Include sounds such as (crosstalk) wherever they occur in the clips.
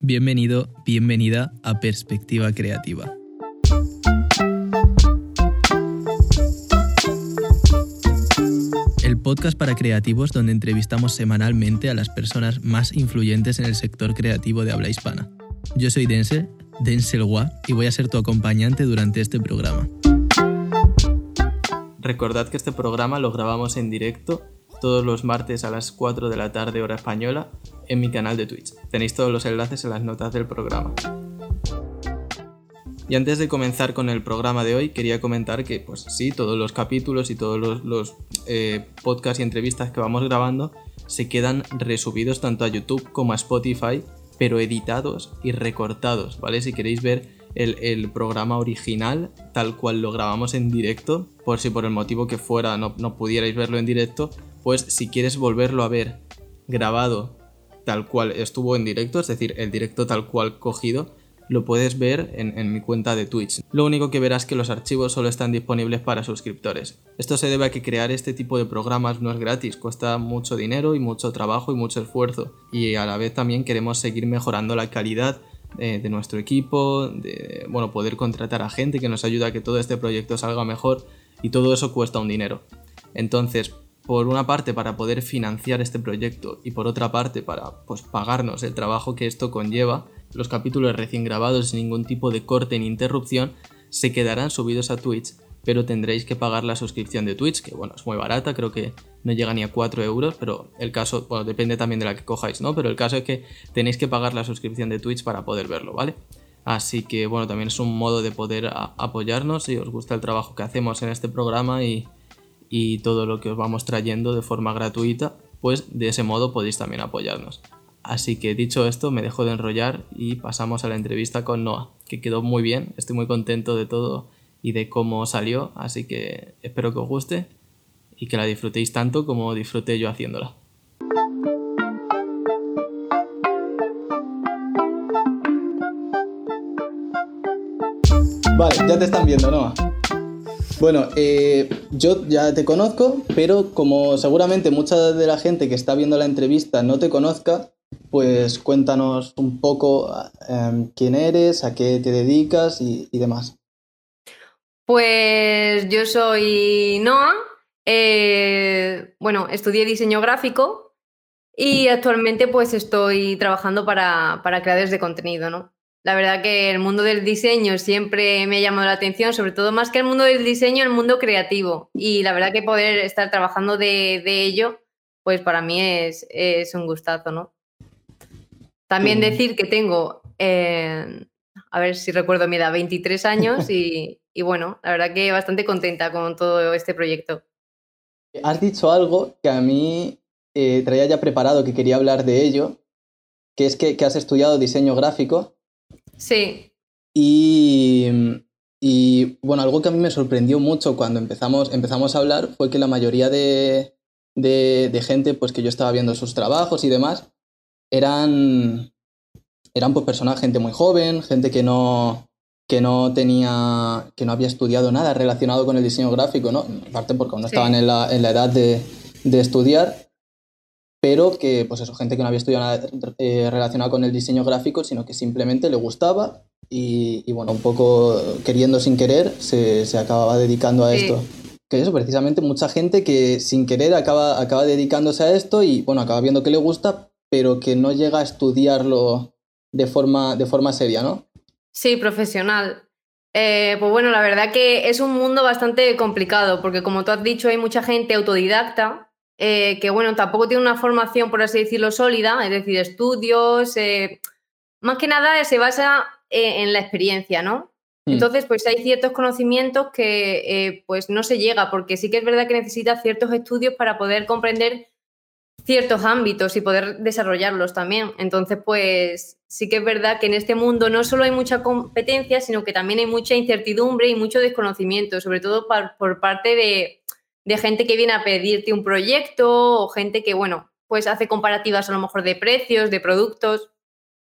Bienvenido, bienvenida a Perspectiva Creativa. El podcast para creativos donde entrevistamos semanalmente a las personas más influyentes en el sector creativo de habla hispana. Yo soy Dense, Denzel Gua, y voy a ser tu acompañante durante este programa. Recordad que este programa lo grabamos en directo todos los martes a las 4 de la tarde hora española en mi canal de Twitch. Tenéis todos los enlaces en las notas del programa. Y antes de comenzar con el programa de hoy, quería comentar que, pues sí, todos los capítulos y todos los, eh, podcasts y entrevistas que vamos grabando se quedan resubidos tanto a YouTube como a Spotify, pero editados y recortados, ¿vale? Si queréis ver el, programa original tal cual lo grabamos en directo, por si por el motivo que fuera no, pudierais verlo en directo, pues si quieres volverlo a ver grabado tal cual estuvo en directo, es decir, el directo tal cual cogido, lo puedes ver en, mi cuenta de Twitch. Lo único que verás es que los archivos solo están disponibles para suscriptores. Esto se debe a que crear este tipo de programas no es gratis, cuesta mucho dinero y mucho trabajo y mucho esfuerzo. Y a la vez también queremos seguir mejorando la calidad de nuestro equipo, de bueno, poder contratar a gente que nos ayude a que todo este proyecto salga mejor y todo eso cuesta un dinero. Entonces, por una parte para poder financiar este proyecto y por otra parte para pues, pagarnos el trabajo que esto conlleva, los capítulos recién grabados sin ningún tipo de corte ni interrupción se quedarán subidos a Twitch, pero tendréis que pagar la suscripción de Twitch, que bueno, es muy barata, creo que no llega ni a 4 euros, pero el caso, bueno, depende también de la que cojáis, ¿no? Pero el caso es que tenéis que pagar la suscripción de Twitch para poder verlo, ¿vale? Así que bueno, también es un modo de poder apoyarnos si os gusta el trabajo que hacemos en este programa y, y todo lo que os vamos trayendo de forma gratuita, pues de ese modo podéis también apoyarnos. Así que dicho esto, me dejo de enrollar y pasamos a la entrevista con Noah, que quedó muy bien, estoy muy contento de todo y de cómo salió, así que espero que os guste y que la disfrutéis tanto como disfruté yo haciéndola. Vale, ya te están viendo, Noah. Bueno, eh, yo ya te conozco, pero como seguramente mucha de la gente que está viendo la entrevista no te conozca, pues cuéntanos un poco em, quién eres, a qué te dedicas y, demás. Pues yo soy Noah, eh, bueno, estudié diseño gráfico y actualmente pues estoy trabajando para, para creadores de contenido, ¿no? La verdad que el mundo del diseño siempre me ha llamado la atención, sobre todo más que el mundo del diseño, el mundo creativo. Y la verdad que poder estar trabajando de, ello, pues para mí es, un gustazo, ¿no? También decir que tengo, eh, a ver si recuerdo mi edad, 23 años (laughs) y, bueno, la verdad que bastante contenta con todo este proyecto. Has dicho algo que a mí eh, traía ya preparado, que quería hablar de ello, que es que has estudiado diseño gráfico Sí. Y, y, bueno, algo que a mí me sorprendió mucho cuando empezamos, empezamos a hablar fue que la mayoría de, de, gente pues, que yo estaba viendo sus trabajos y demás eran, eran pues, personas, gente muy joven, gente que no, que no tenía, que no había estudiado nada relacionado con el diseño gráfico, ¿no? Aparte porque no estaban en la, en la edad de, de estudiar pero que, pues eso, gente que no había estudiado nada eh, relacionado con el diseño gráfico, sino que simplemente le gustaba y, bueno, un poco queriendo sin querer se, se acababa dedicando a esto. Que eso, precisamente mucha gente que sin querer acaba, acaba dedicándose a esto y bueno, acaba viendo que le gusta, pero que no llega a estudiarlo de forma, de forma seria, ¿no? Sí, profesional. Eh, pues bueno, la verdad que es un mundo bastante complicado, porque como tú has dicho, hay mucha gente autodidacta eh, que bueno, tampoco tiene una formación, por así decirlo, sólida, es decir, estudios, eh, más que nada se basa eh, en la experiencia, ¿no? Hmm. Entonces, pues hay ciertos conocimientos que pues no se llega, porque sí que es verdad que necesitas ciertos estudios para poder comprender ciertos ámbitos y poder desarrollarlos también. Entonces, pues sí que es verdad que en este mundo no solo hay mucha competencia, sino que también hay mucha incertidumbre y mucho desconocimiento, sobre todo por parte de, de gente que viene a pedirte un proyecto o gente que, bueno, pues hace comparativas a lo mejor de precios, de productos.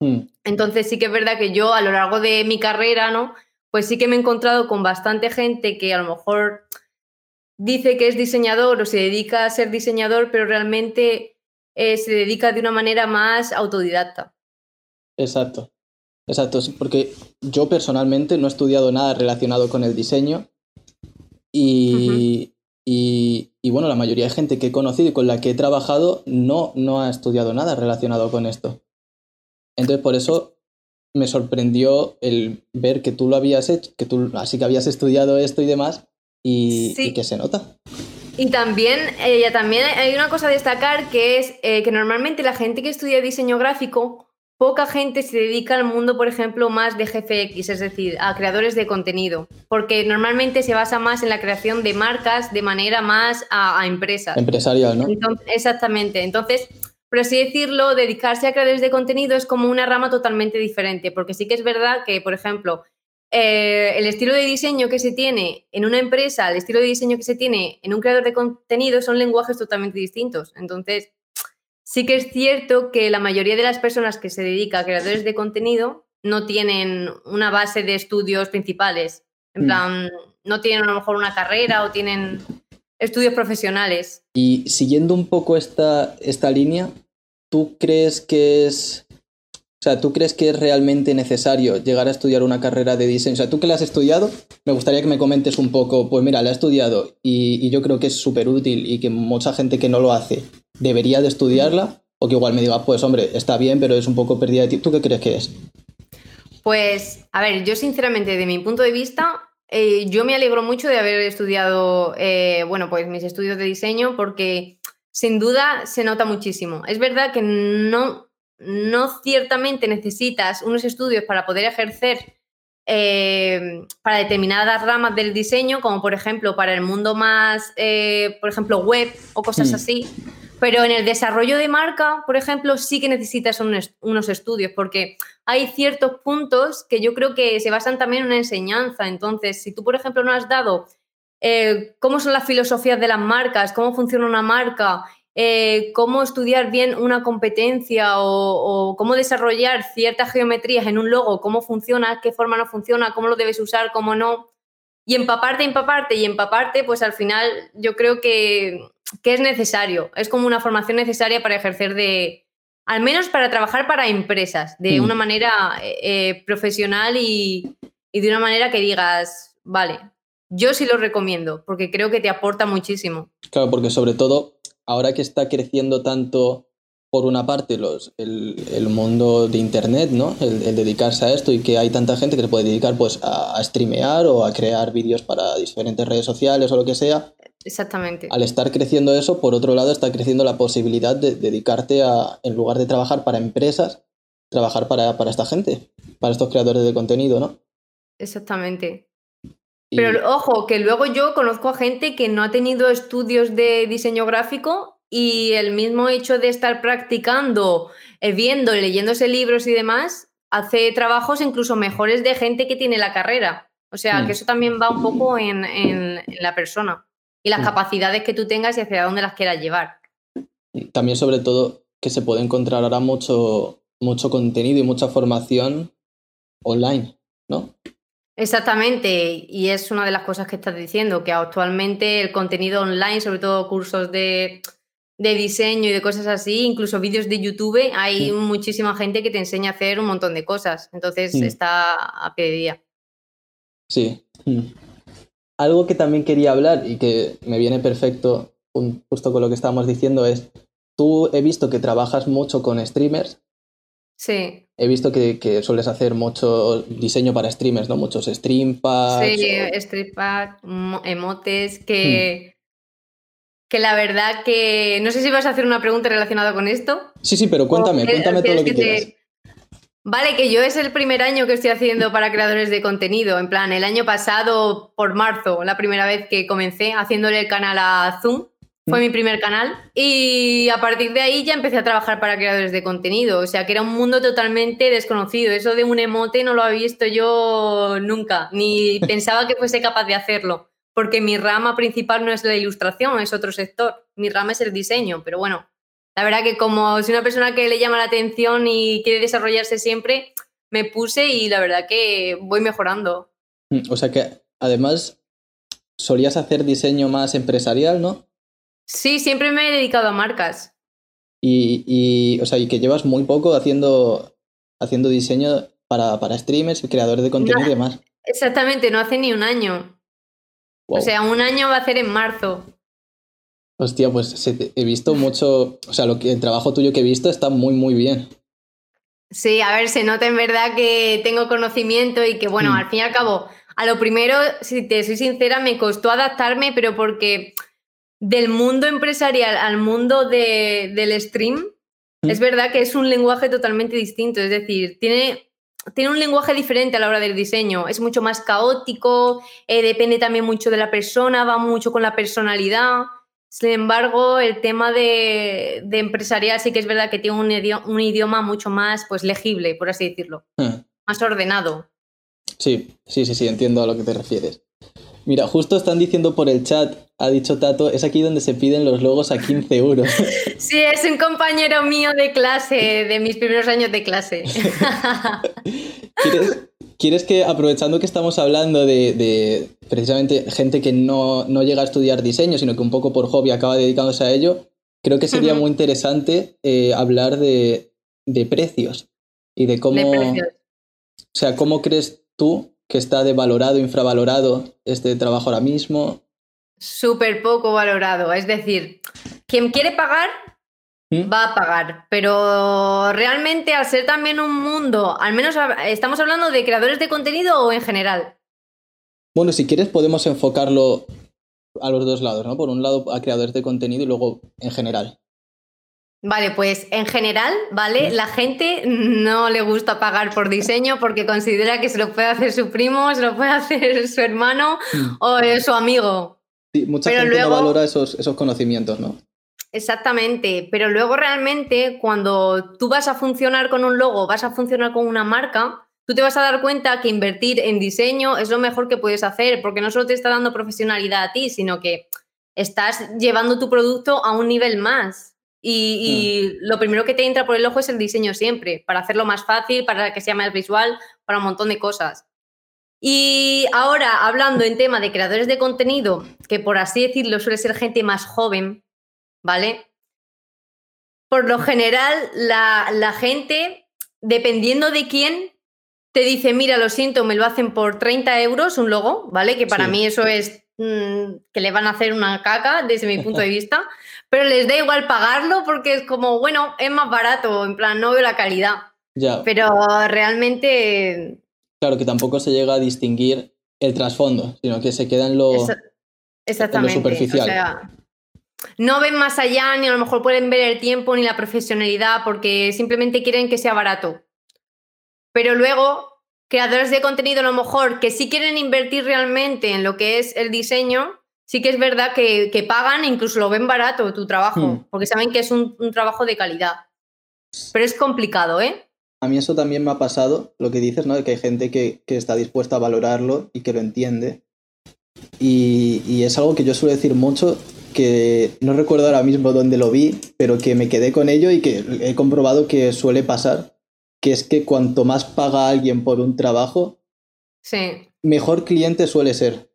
Hmm. Entonces sí que es verdad que yo a lo largo de mi carrera, ¿no? Pues sí que me he encontrado con bastante gente que a lo mejor dice que es diseñador o se dedica a ser diseñador, pero realmente eh, se dedica de una manera más autodidacta. Exacto. Exacto, porque yo personalmente no he estudiado nada relacionado con el diseño y, y, bueno, la mayoría de gente que he conocido y con la que he trabajado no, no ha estudiado nada relacionado con esto. Entonces, por eso me sorprendió el ver que tú lo habías hecho, que tú así que habías estudiado esto y demás, y, que se nota. Y también, eh, también hay una cosa a destacar que es eh, que normalmente la gente que estudia diseño gráfico, poca gente se dedica al mundo, por ejemplo, más de GFX, es decir, a creadores de contenido, porque normalmente se basa más en la creación de marcas de manera más a, a empresas. Empresarial, ¿no? exactamente. Entonces, por así decirlo, dedicarse a creadores de contenido es como una rama totalmente diferente, porque sí que es verdad que, por ejemplo, eh, el estilo de diseño que se tiene en una empresa, el estilo de diseño que se tiene en un creador de contenido son lenguajes totalmente distintos. Entonces, sí que es cierto que la mayoría de las personas que se dedican a creadores de contenido no tienen una base de estudios principales. En mm. plan, no tienen a lo mejor una carrera o tienen estudios profesionales. Y siguiendo un poco esta, esta línea, ¿tú crees que es... O sea, ¿tú crees que es realmente necesario llegar a estudiar una carrera de diseño? O sea, tú que la has estudiado, me gustaría que me comentes un poco, pues mira, la he estudiado y, yo creo que es súper útil y que mucha gente que no lo hace debería de estudiarla, o que igual me diga, pues hombre, está bien, pero es un poco pérdida de tiempo. ¿Tú qué crees que es? Pues, a ver, yo sinceramente, de mi punto de vista, eh, yo me alegro mucho de haber estudiado, eh, bueno, pues mis estudios de diseño porque sin duda se nota muchísimo. Es verdad que no, no ciertamente necesitas unos estudios para poder ejercer eh, para determinadas ramas del diseño, como por ejemplo para el mundo más, por ejemplo, web o cosas hmm. así. Pero en el desarrollo de marca, por ejemplo, sí que necesitas unos estudios, porque hay ciertos puntos que yo creo que se basan también en una enseñanza. Entonces, si tú, por ejemplo, no has dado eh, cómo son las filosofías de las marcas, cómo funciona una marca, eh, cómo estudiar bien una competencia o, o, cómo desarrollar ciertas geometrías en un logo, cómo funciona, qué forma no funciona, cómo lo debes usar, cómo no. Y empaparte, empaparte y empaparte, pues al final yo creo que que es necesario, es como una formación necesaria para ejercer de, al menos para trabajar para empresas, de mm. una manera eh, eh, profesional y, de una manera que digas, vale, yo sí lo recomiendo, porque creo que te aporta muchísimo. Claro, porque sobre todo, ahora que está creciendo tanto, por una parte, los, el, mundo de Internet, ¿no? El, dedicarse a esto y que hay tanta gente que se puede dedicar pues, a, a streamear o a crear vídeos para diferentes redes sociales o lo que sea Exactamente. Al estar creciendo eso, por otro lado, está creciendo la posibilidad de dedicarte a, en lugar de trabajar para empresas, trabajar para, esta gente, para estos creadores de contenido, ¿no? Exactamente. Pero ojo, que luego yo conozco a gente que no ha tenido estudios de diseño gráfico y el mismo hecho de estar practicando, eh, viendo, leyéndose libros y demás, hace trabajos incluso mejores de gente que tiene la carrera. O sea, mm. que eso también va un poco en la persona y las mm. capacidades que tú tengas y hacia dónde las quieras llevar. También sobre todo que se puede encontrar ahora mucho, mucho contenido y mucha formación online, ¿no? Exactamente, y es una de las cosas que estás diciendo, que actualmente el contenido online, sobre todo cursos de, diseño y de cosas así, incluso vídeos de YouTube, hay muchísima gente que te enseña a hacer un montón de cosas, entonces está a pie de día. Sí. Mm. Algo que también quería hablar y que me viene perfecto justo con lo que estábamos diciendo es, tú he visto que trabajas mucho con streamers. Sí. He visto que, sueles hacer mucho diseño para streamers, ¿no? Muchos stream packs. Sí, stream packs, emotes, que... Hmm. Que la verdad que... No sé si vas a hacer una pregunta relacionada con esto. Sí, sí, pero cuéntame, cuéntame todo lo que, quieras. Vale, que yo es el primer año que estoy haciendo para creadores de contenido. En plan, el año pasado, por marzo, la primera vez que comencé haciéndole el canal a Zoom. Fue mi primer canal. Y a partir de ahí ya empecé a trabajar para creadores de contenido. O sea, que era un mundo totalmente desconocido. Eso de un emote no lo había visto yo nunca. Ni (laughs) pensaba que fuese capaz de hacerlo. Porque mi rama principal no es la ilustración, es otro sector. Mi rama es el diseño. Pero bueno, la verdad que como soy una persona que le llama la atención y quiere desarrollarse siempre, me puse y la verdad que voy mejorando. Mm, o sea que además solías hacer diseño más empresarial, ¿no? Sí, siempre me he dedicado a marcas. Y, y, o sea, y que llevas muy poco haciendo haciendo diseño para, para streamers, creadores de contenido y demás. Exactamente, no hace ni un año. O sea, un año va a ser en marzo. Hostia, pues he visto mucho, o sea, lo que, el trabajo tuyo que he visto está muy, muy bien. Sí, a ver, se nota en verdad que tengo conocimiento y que, bueno, mm. al fin y al cabo, a lo primero, si te soy sincera, me costó adaptarme, pero porque del mundo empresarial al mundo del stream, mm. es verdad que es un lenguaje totalmente distinto, es decir, tiene, tiene un lenguaje diferente a la hora del diseño, es mucho más caótico, eh, depende también mucho de la persona, va mucho con la personalidad. Sin embargo, el tema de, empresarial sí que es verdad que tiene un idioma, mucho más pues, legible, por así decirlo, hmm. más ordenado. Sí, sí, sí, sí, entiendo a lo que te refieres. Mira, justo están diciendo por el chat, ha dicho Tato, es aquí donde se piden los logos a 15 euros. (laughs) Sí, es un compañero mío de clase, de mis primeros años de clase. (laughs) ¿Quieres, ¿Quieres que, aprovechando que estamos hablando de, precisamente gente que no, llega a estudiar diseño, sino que un poco por hobby acaba dedicándose a ello, creo que sería muy interesante eh, hablar de, precios y de cómo... O sea, ¿cómo crees tú que está de valorado, infravalorado este trabajo ahora mismo? Súper poco valorado. Es decir, quien quiere pagar ¿Mm? va a pagar. Pero realmente al ser también un mundo, al menos estamos hablando de creadores de contenido o en general. Bueno, si quieres podemos enfocarlo a los dos lados, ¿no? Por un lado a creadores de contenido y luego en general. Vale, pues en general, ¿vale? La gente no le gusta pagar por diseño porque considera que se lo puede hacer su primo, se lo puede (laughs) hacer su hermano ¿Mm? o su amigo. Sí, mucha gente no valora esos, esos conocimientos, ¿no? Exactamente, pero luego realmente cuando tú vas a funcionar con un logo, vas a funcionar con una marca, tú te vas a dar cuenta que invertir en diseño es lo mejor que puedes hacer, porque no solo te está dando profesionalidad a ti, sino que estás llevando tu producto a un nivel más. Y, mm. lo primero que te entra por el ojo es el diseño siempre, para hacerlo más fácil, para que sea más visual, para un montón de cosas. Y ahora, hablando en tema de creadores de contenido, que por así decirlo suele ser gente más joven, ¿vale? Por lo general, la, gente, dependiendo de quién, te dice, mira, lo siento, me lo hacen por 30 euros un logo, ¿vale? Que para mí eso es mm, que le van a hacer una caca desde mi punto de (laughs) vista, pero les da igual pagarlo porque es como, bueno, es más barato, en plan, no veo la calidad. Ya. Pero realmente... Claro, que tampoco se llega a distinguir el trasfondo, sino que se queda en lo, Exactamente. En lo superficial no ven más allá, ni a lo mejor pueden ver el tiempo ni la profesionalidad, porque simplemente quieren que sea barato. Pero luego, creadores de contenido a lo mejor que sí quieren invertir realmente en lo que es el diseño, sí que es verdad que, pagan e incluso lo ven barato tu trabajo, hmm. porque saben que es un, trabajo de calidad. Pero es complicado, ¿eh? A mí eso también me ha pasado, lo que dices, ¿no? De que hay gente que, está dispuesta a valorarlo y que lo entiende. Y, y, es algo que yo suelo decir mucho que no recuerdo ahora mismo dónde lo vi, pero que me quedé con ello y que he comprobado que suele pasar, que es que cuanto más paga alguien por un trabajo, mejor cliente suele ser.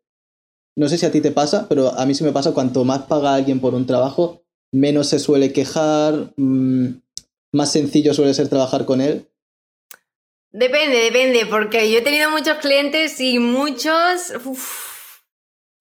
No sé si a ti te pasa, pero a mí sí me pasa, cuanto más paga alguien por un trabajo, menos se suele quejar, mm, más sencillo suele ser trabajar con él. Depende, depende, porque yo he tenido muchos clientes y muchos...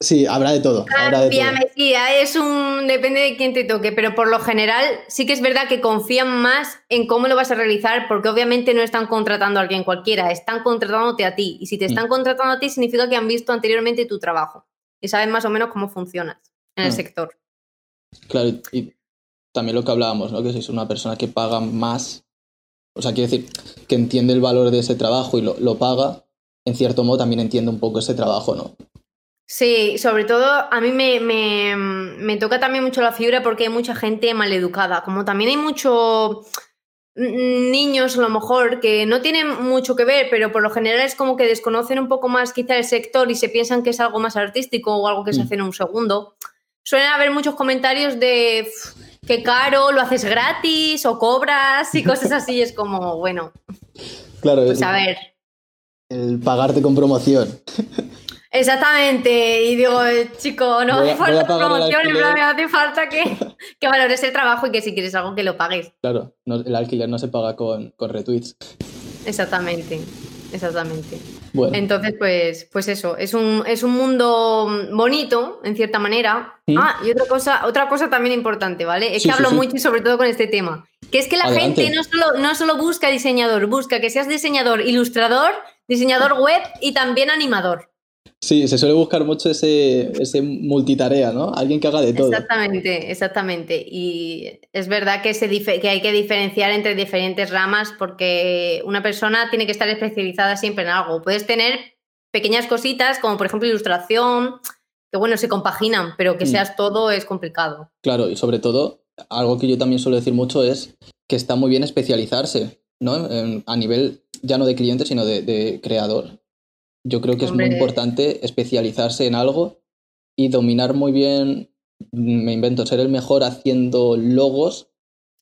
Sí, habrá de todo. Habrá de sí, es un. depende de quién te toque, pero por lo general sí que es verdad que confían más en cómo lo vas a realizar, porque obviamente no están contratando a alguien cualquiera, están contratándote a ti. Y si te están mm. contratando a ti, significa que han visto anteriormente tu trabajo y saben más o menos cómo funcionas en el mm. sector. Claro, y también lo que hablábamos, ¿no? Que si es una persona que paga más, o sea, quiere decir que entiende el valor de ese trabajo y lo, lo paga, en cierto modo también entiende un poco ese trabajo, ¿no? Sí, sobre todo a mí me, toca también mucho la fibra porque hay mucha gente maleducada. Como también hay muchos niños a lo mejor que no tienen mucho que ver, pero por lo general es como que desconocen un poco más quizá el sector y se piensan que es algo más artístico o algo que se mm. hace en un segundo. Suelen haber muchos comentarios de qué caro, lo haces gratis o cobras y cosas así. es como, bueno. Claro, pues a ver. El pagarte con promoción. (laughs) Exactamente, y digo, chico, no hace falta promoción, en plan, me hace falta que, (laughs) que, valores el trabajo y que si quieres algo que lo pagues. Claro, el alquiler no se paga con, con retweets. Exactamente, exactamente. Entonces, pues, pues eso, es un, es un mundo bonito, en cierta manera. ¿Mm? Ah, y otra cosa, otra cosa también importante, ¿vale? Es que hablo mucho y sobre todo con este tema. Que es que la gente no solo, no solo busca diseñador, busca que seas diseñador, ilustrador, diseñador (laughs) web y también animador. Sí, se suele buscar mucho ese, ese multitarea, ¿no? Alguien que haga de todo. Exactamente, exactamente. Y es verdad que, se que hay que diferenciar entre diferentes ramas porque una persona tiene que estar especializada siempre en algo. Puedes tener pequeñas cositas, como por ejemplo ilustración, que bueno, se compaginan, pero que mm. seas todo es complicado. Claro, y sobre todo, algo que yo también suelo decir mucho es que está muy bien especializarse, ¿no? a nivel ya no de cliente, sino de, de creador. Yo creo que es muy importante especializarse en algo y dominar muy bien, me invento, ser el mejor haciendo logos.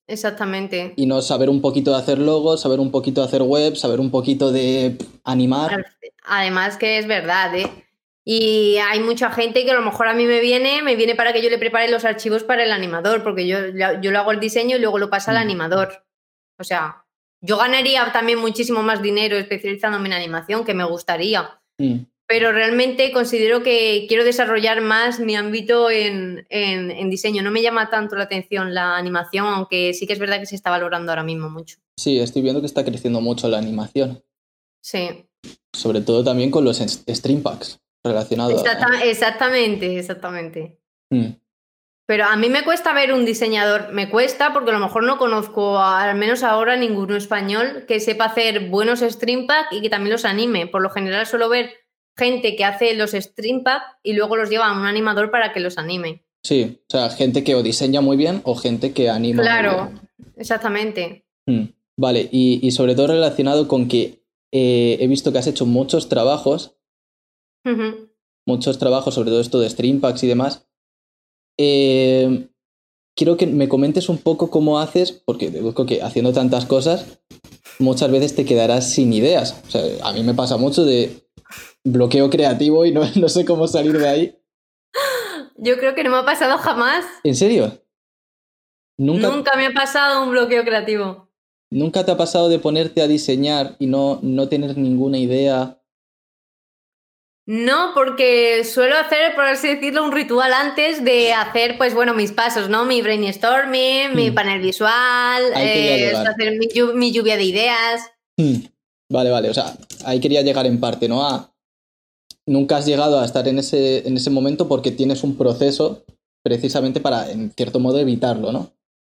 Exactamente. Y no saber un poquito de hacer logos, saber un poquito de hacer web, saber un poquito de animar. Además que es verdad, ¿eh? Y hay mucha gente que a lo mejor a mí me viene, me viene para que yo le prepare los archivos para el animador, porque yo, yo lo hago el diseño y luego lo pasa al mm. animador. O sea, yo ganaría también muchísimo más dinero especializándome en animación, que me gustaría. Pero realmente considero que quiero desarrollar más mi ámbito en, diseño. No me llama tanto la atención la animación, aunque sí que es verdad que se está valorando ahora mismo mucho. Sí, estoy viendo que está creciendo mucho la animación. Sí. Sobre todo también con los stream packs relacionados. exactamente, exactamente. Mm. Pero a mí me cuesta ver un diseñador, me cuesta porque a lo mejor no conozco, al menos ahora, ninguno español que sepa hacer buenos stream pack y que también los anime. Por lo general suelo ver gente que hace los stream pack y luego los lleva a un animador para que los anime. Sí, o sea, gente que o diseña muy bien o gente que anima. Claro, exactamente. Hmm, vale, y, sobre todo relacionado con que eh, he visto que has hecho muchos trabajos, muchos trabajos sobre todo esto de stream packs y demás, eh, quiero que me comentes un poco cómo haces, porque te busco que haciendo tantas cosas, muchas veces te quedarás sin ideas. O sea, a mí me pasa mucho de bloqueo creativo y no, (laughs) no sé cómo salir de ahí. Yo creo que no me ha pasado jamás. ¿En serio? ¿Nunca, Nunca me ha pasado un bloqueo creativo. ¿Nunca te ha pasado de ponerte a diseñar y no, no tener ninguna idea no, porque suelo hacer, por así decirlo, un ritual antes de hacer, pues bueno, mis pasos, ¿no? Mi brainstorming, mi hmm. panel visual, eh, hacer mi, lluvia de ideas. Hmm. Vale, vale, o sea, ahí quería llegar en parte, ¿no? A, nunca has llegado a estar en ese, en ese momento porque tienes un proceso precisamente para, en cierto modo, evitarlo, ¿no?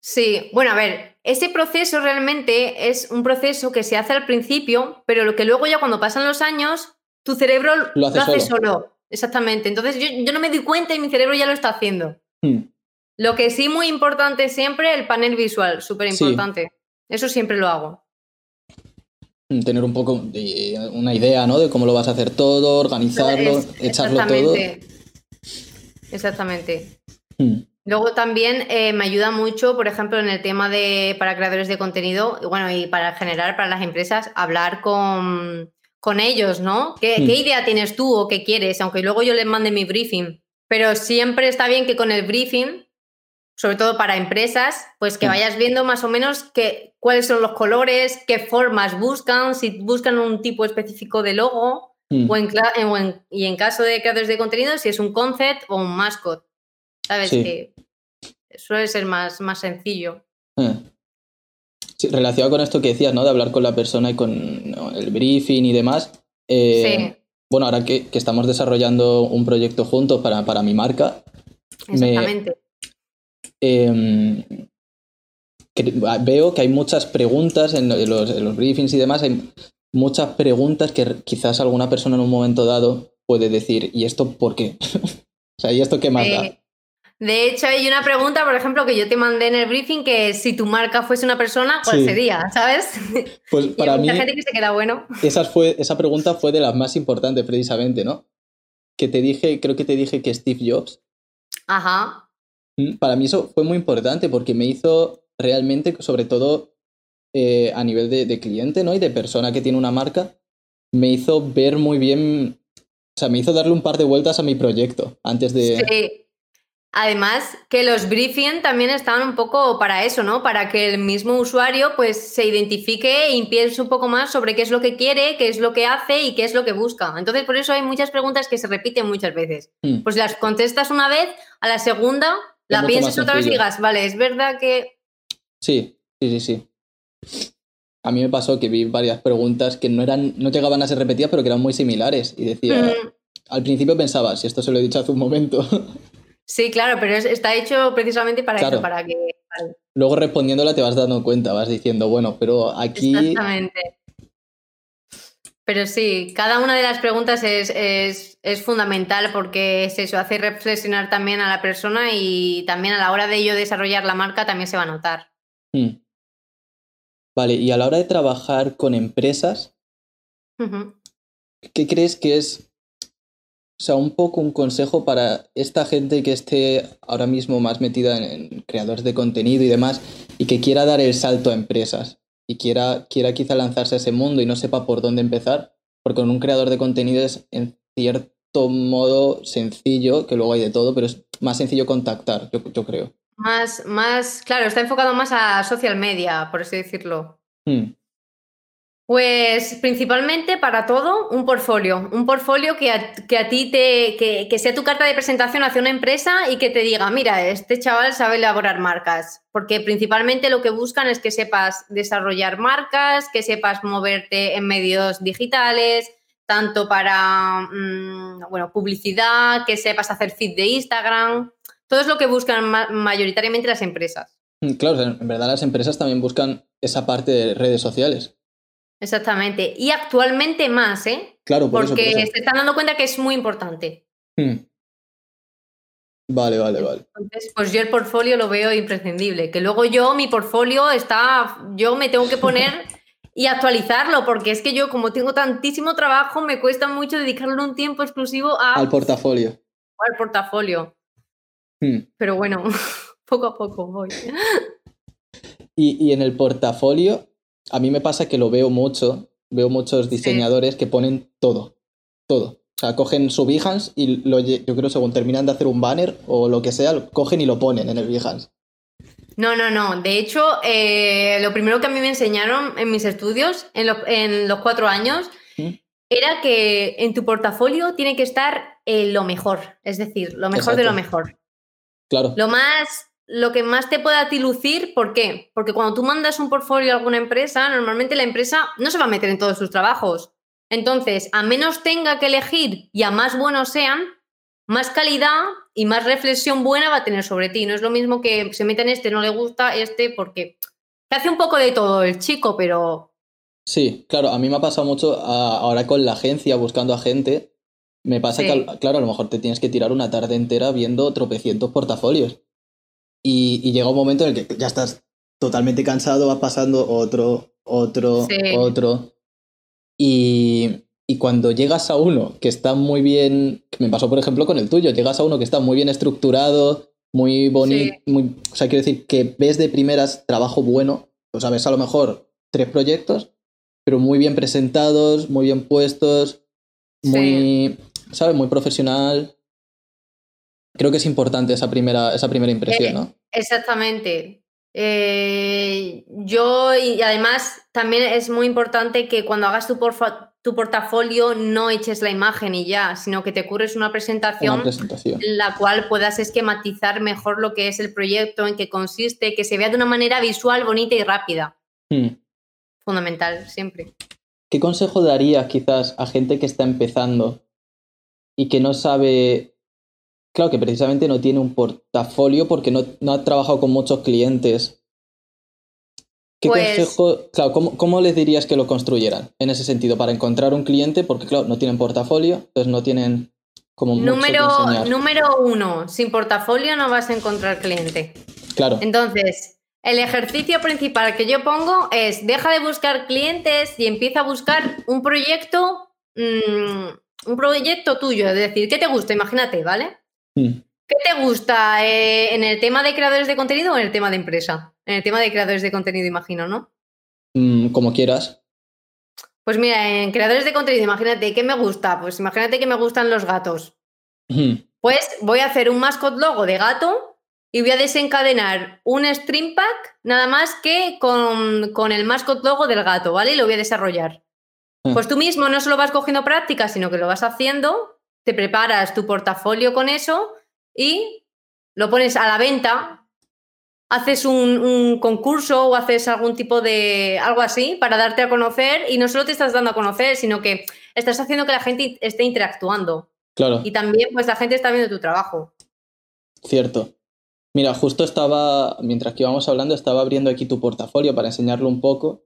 Sí, bueno, a ver, ese proceso realmente es un proceso que se hace al principio, pero lo que luego ya cuando pasan los años tu cerebro lo hace, solo. Exactamente. Entonces yo, no me di cuenta y mi cerebro ya lo está haciendo. Hmm. Lo que sí muy importante siempre, el panel visual, súper importante. Eso siempre lo hago. Tener un poco de, una idea, ¿no? De cómo lo vas a hacer todo, organizarlo, echarlo todo. Exactamente. Hmm. Luego también eh, me ayuda mucho, por ejemplo, en el tema de para creadores de contenido, bueno, y para generar para las empresas, hablar con, con ellos, ¿no? ¿Qué, ¿Qué, hmm. idea tienes tú o qué quieres? Aunque luego yo les mande mi briefing. Pero siempre está bien que con el briefing, sobre todo para empresas, pues que hmm. vayas viendo más o menos que, cuáles son los colores, qué formas buscan, si buscan un tipo específico de logo, hmm. o, en, y en caso de creadores de contenido, si es un concept o un mascot. ¿Sabes? Que suele ser más, más sencillo. Sí, relacionado con esto que decías, ¿no? De hablar con la persona y con el briefing y demás. Eh, sí. Bueno, ahora que, estamos desarrollando un proyecto juntos para, para mi marca. Exactamente. Em, veo que hay muchas preguntas en los, en los, briefings y demás. Hay muchas preguntas que quizás alguna persona en un momento dado puede decir, ¿y esto por qué? (laughs) o sea, ¿y esto qué más da? De hecho, hay una pregunta, por ejemplo, que yo te mandé en el briefing, que si tu marca fuese una persona, ¿cuál sería? ¿Sabes? Pues (laughs) para mí... gente que se queda bueno. Esa, fue, esa pregunta fue de las más importantes, precisamente, ¿no? Que te dije, creo que te dije que Steve Jobs. Ajá. Mm, para mí eso fue muy importante porque me hizo realmente, sobre todo eh, a nivel de, de, cliente, ¿no? Y de persona que tiene una marca, me hizo ver muy bien, o sea, me hizo darle un par de vueltas a mi proyecto antes de... Sí Además, que los briefing también están un poco para eso, ¿no? Para que el mismo usuario pues se identifique y piense un poco más sobre qué es lo que quiere, qué es lo que hace y qué es lo que busca. Entonces, por eso hay muchas preguntas que se repiten muchas veces. Hmm. Pues las contestas una vez, a la segunda la piensas otra vez y digas, vale, es verdad que... Sí, sí, sí, sí. A mí me pasó que vi varias preguntas que no eran, no llegaban a ser repetidas, pero que eran muy similares. Y decía, Mm, al principio pensaba, si esto se lo he dicho hace un momento. Sí, claro, pero es- está hecho precisamente para Claro. eso, para que... Luego respondiéndola te vas dando cuenta, vas diciendo, bueno, pero aquí. Exactamente. Pero sí, cada una de las preguntas es, es- es fundamental porque es eso, hace reflexionar también a la persona y también a la hora de ello desarrollar la marca también se va a notar. Hmm. Vale, y a la hora de trabajar con empresas. ¿qué crees que es, o sea, un poco un consejo para esta gente que esté ahora mismo más metida en, en creadores de contenido y demás y que quiera dar el salto a empresas y quiera, quiera quizá lanzarse a ese mundo y no sepa por dónde empezar? Porque con un creador de contenido es en cierto modo sencillo, que luego hay de todo, pero es más sencillo contactar, yo, yo creo. Más, más, claro, está enfocado más a social media, por así decirlo. Hmm, Pues principalmente para todo, un portfolio. Un portfolio que a, que a ti te. Que, sea tu carta de presentación hacia una empresa y que te diga, mira, este chaval sabe elaborar marcas. Porque principalmente lo que buscan es que sepas desarrollar marcas, que sepas moverte en medios digitales, tanto para mm, bueno, publicidad, que sepas hacer feed de Instagram. Todo es lo que buscan ma- mayoritariamente las empresas. hmm, Claro, en verdad las empresas también buscan esa parte de redes sociales. Exactamente. Y actualmente más, ¿eh? Claro, por eso, Porque por eso. se están dando cuenta que es muy importante. Hmm. Vale, vale, vale. Entonces, pues yo el portfolio lo veo imprescindible. Que luego yo, mi portfolio está. Yo me tengo que poner (laughs) y actualizarlo, porque es que yo, como tengo tantísimo trabajo, me cuesta mucho dedicarle un tiempo exclusivo a- Al portafolio. al portafolio. Hmm. Pero bueno, (laughs) poco a poco voy. Y, y en el portafolio, a mí me pasa que lo veo mucho. Veo muchos diseñadores que ponen todo. Todo. O sea, cogen su Behance y lo, yo creo según terminan de hacer un banner o lo que sea, lo cogen y lo ponen en el Behance. No, no, no. De hecho, eh, lo primero que a mí me enseñaron en mis estudios, en, lo- en los cuatro años, ¿Mm? era que en tu portafolio tiene que estar eh, lo mejor. Es decir, lo mejor de lo mejor. Claro. Lo más, lo que más te pueda a ti lucir, ¿por qué? Porque cuando tú mandas un portfolio a alguna empresa, normalmente la empresa no se va a meter en todos sus trabajos. Entonces, a menos tenga que elegir y a más buenos sean, más calidad y más reflexión buena va a tener sobre ti. No es lo mismo que se meta en este, no le gusta este, porque te hace un poco de todo el chico, pero Sí, claro, a mí me ha pasado mucho a- ahora con la agencia, buscando a gente. Me pasa Sí. que, claro, a lo mejor te tienes que tirar una tarde entera viendo tropecientos portafolios. Y, y llega un momento en el que ya estás totalmente cansado, vas pasando otro, otro, Sí. otro. Y, y cuando llegas a uno que está muy bien, que me pasó por ejemplo con el tuyo, llegas a uno que está muy bien estructurado, muy bonito, muy, o sea, quiero decir que ves de primeras trabajo bueno, o sea, ves a lo mejor tres proyectos, pero muy bien presentados, muy bien puestos, muy, ¿sabes? Muy profesional. Creo que es importante esa primera, esa primera impresión, Eh, ¿no? Exactamente. Eh, yo, y además, también es muy importante que cuando hagas tu, porfa- tu portafolio no eches la imagen y ya, sino que te curres una presentación Una presentación. la cual puedas esquematizar mejor lo que es el proyecto, en qué consiste, que se vea de una manera visual, bonita y rápida. Hmm. Fundamental, siempre. ¿Qué consejo darías quizás a gente que está empezando y que no sabe, claro, que precisamente no tiene un portafolio porque no, no ha trabajado con muchos clientes? ¿Qué Pues- consejo, claro, ¿cómo, cómo les dirías que lo construyeran en ese sentido para encontrar un cliente? Porque claro, no tienen portafolio, entonces no tienen como mucho que Número, enseñar. número uno, sin portafolio no vas a encontrar cliente. Claro, Entonces, el ejercicio principal que yo pongo es deja de buscar clientes y empieza a buscar un proyecto, mm, un proyecto tuyo, es decir, ¿qué te gusta? Imagínate, ¿vale? Hmm. ¿Qué te gusta eh, en el tema de creadores de contenido o en el tema de empresa? En el tema de creadores de contenido, imagino, ¿no? Mm, como quieras. Pues mira, en creadores de contenido, imagínate, ¿qué me gusta? Pues imagínate que me gustan los gatos. Pues voy a hacer un mascot logo de gato y voy a desencadenar un stream pack nada más que con, con el mascot logo del gato, ¿vale? Y lo voy a desarrollar. Mm. Pues tú mismo no solo vas cogiendo práctica, sino que lo vas haciendo, te preparas tu portafolio con eso y lo pones a la venta, haces un, un concurso o haces algún tipo de algo así para darte a conocer y no solo te estás dando a conocer, sino que estás haciendo que la gente esté interactuando Claro, y también pues la gente está viendo tu trabajo. cierto. Mira, justo estaba, mientras que íbamos hablando, estaba abriendo aquí tu portafolio para enseñarlo un poco,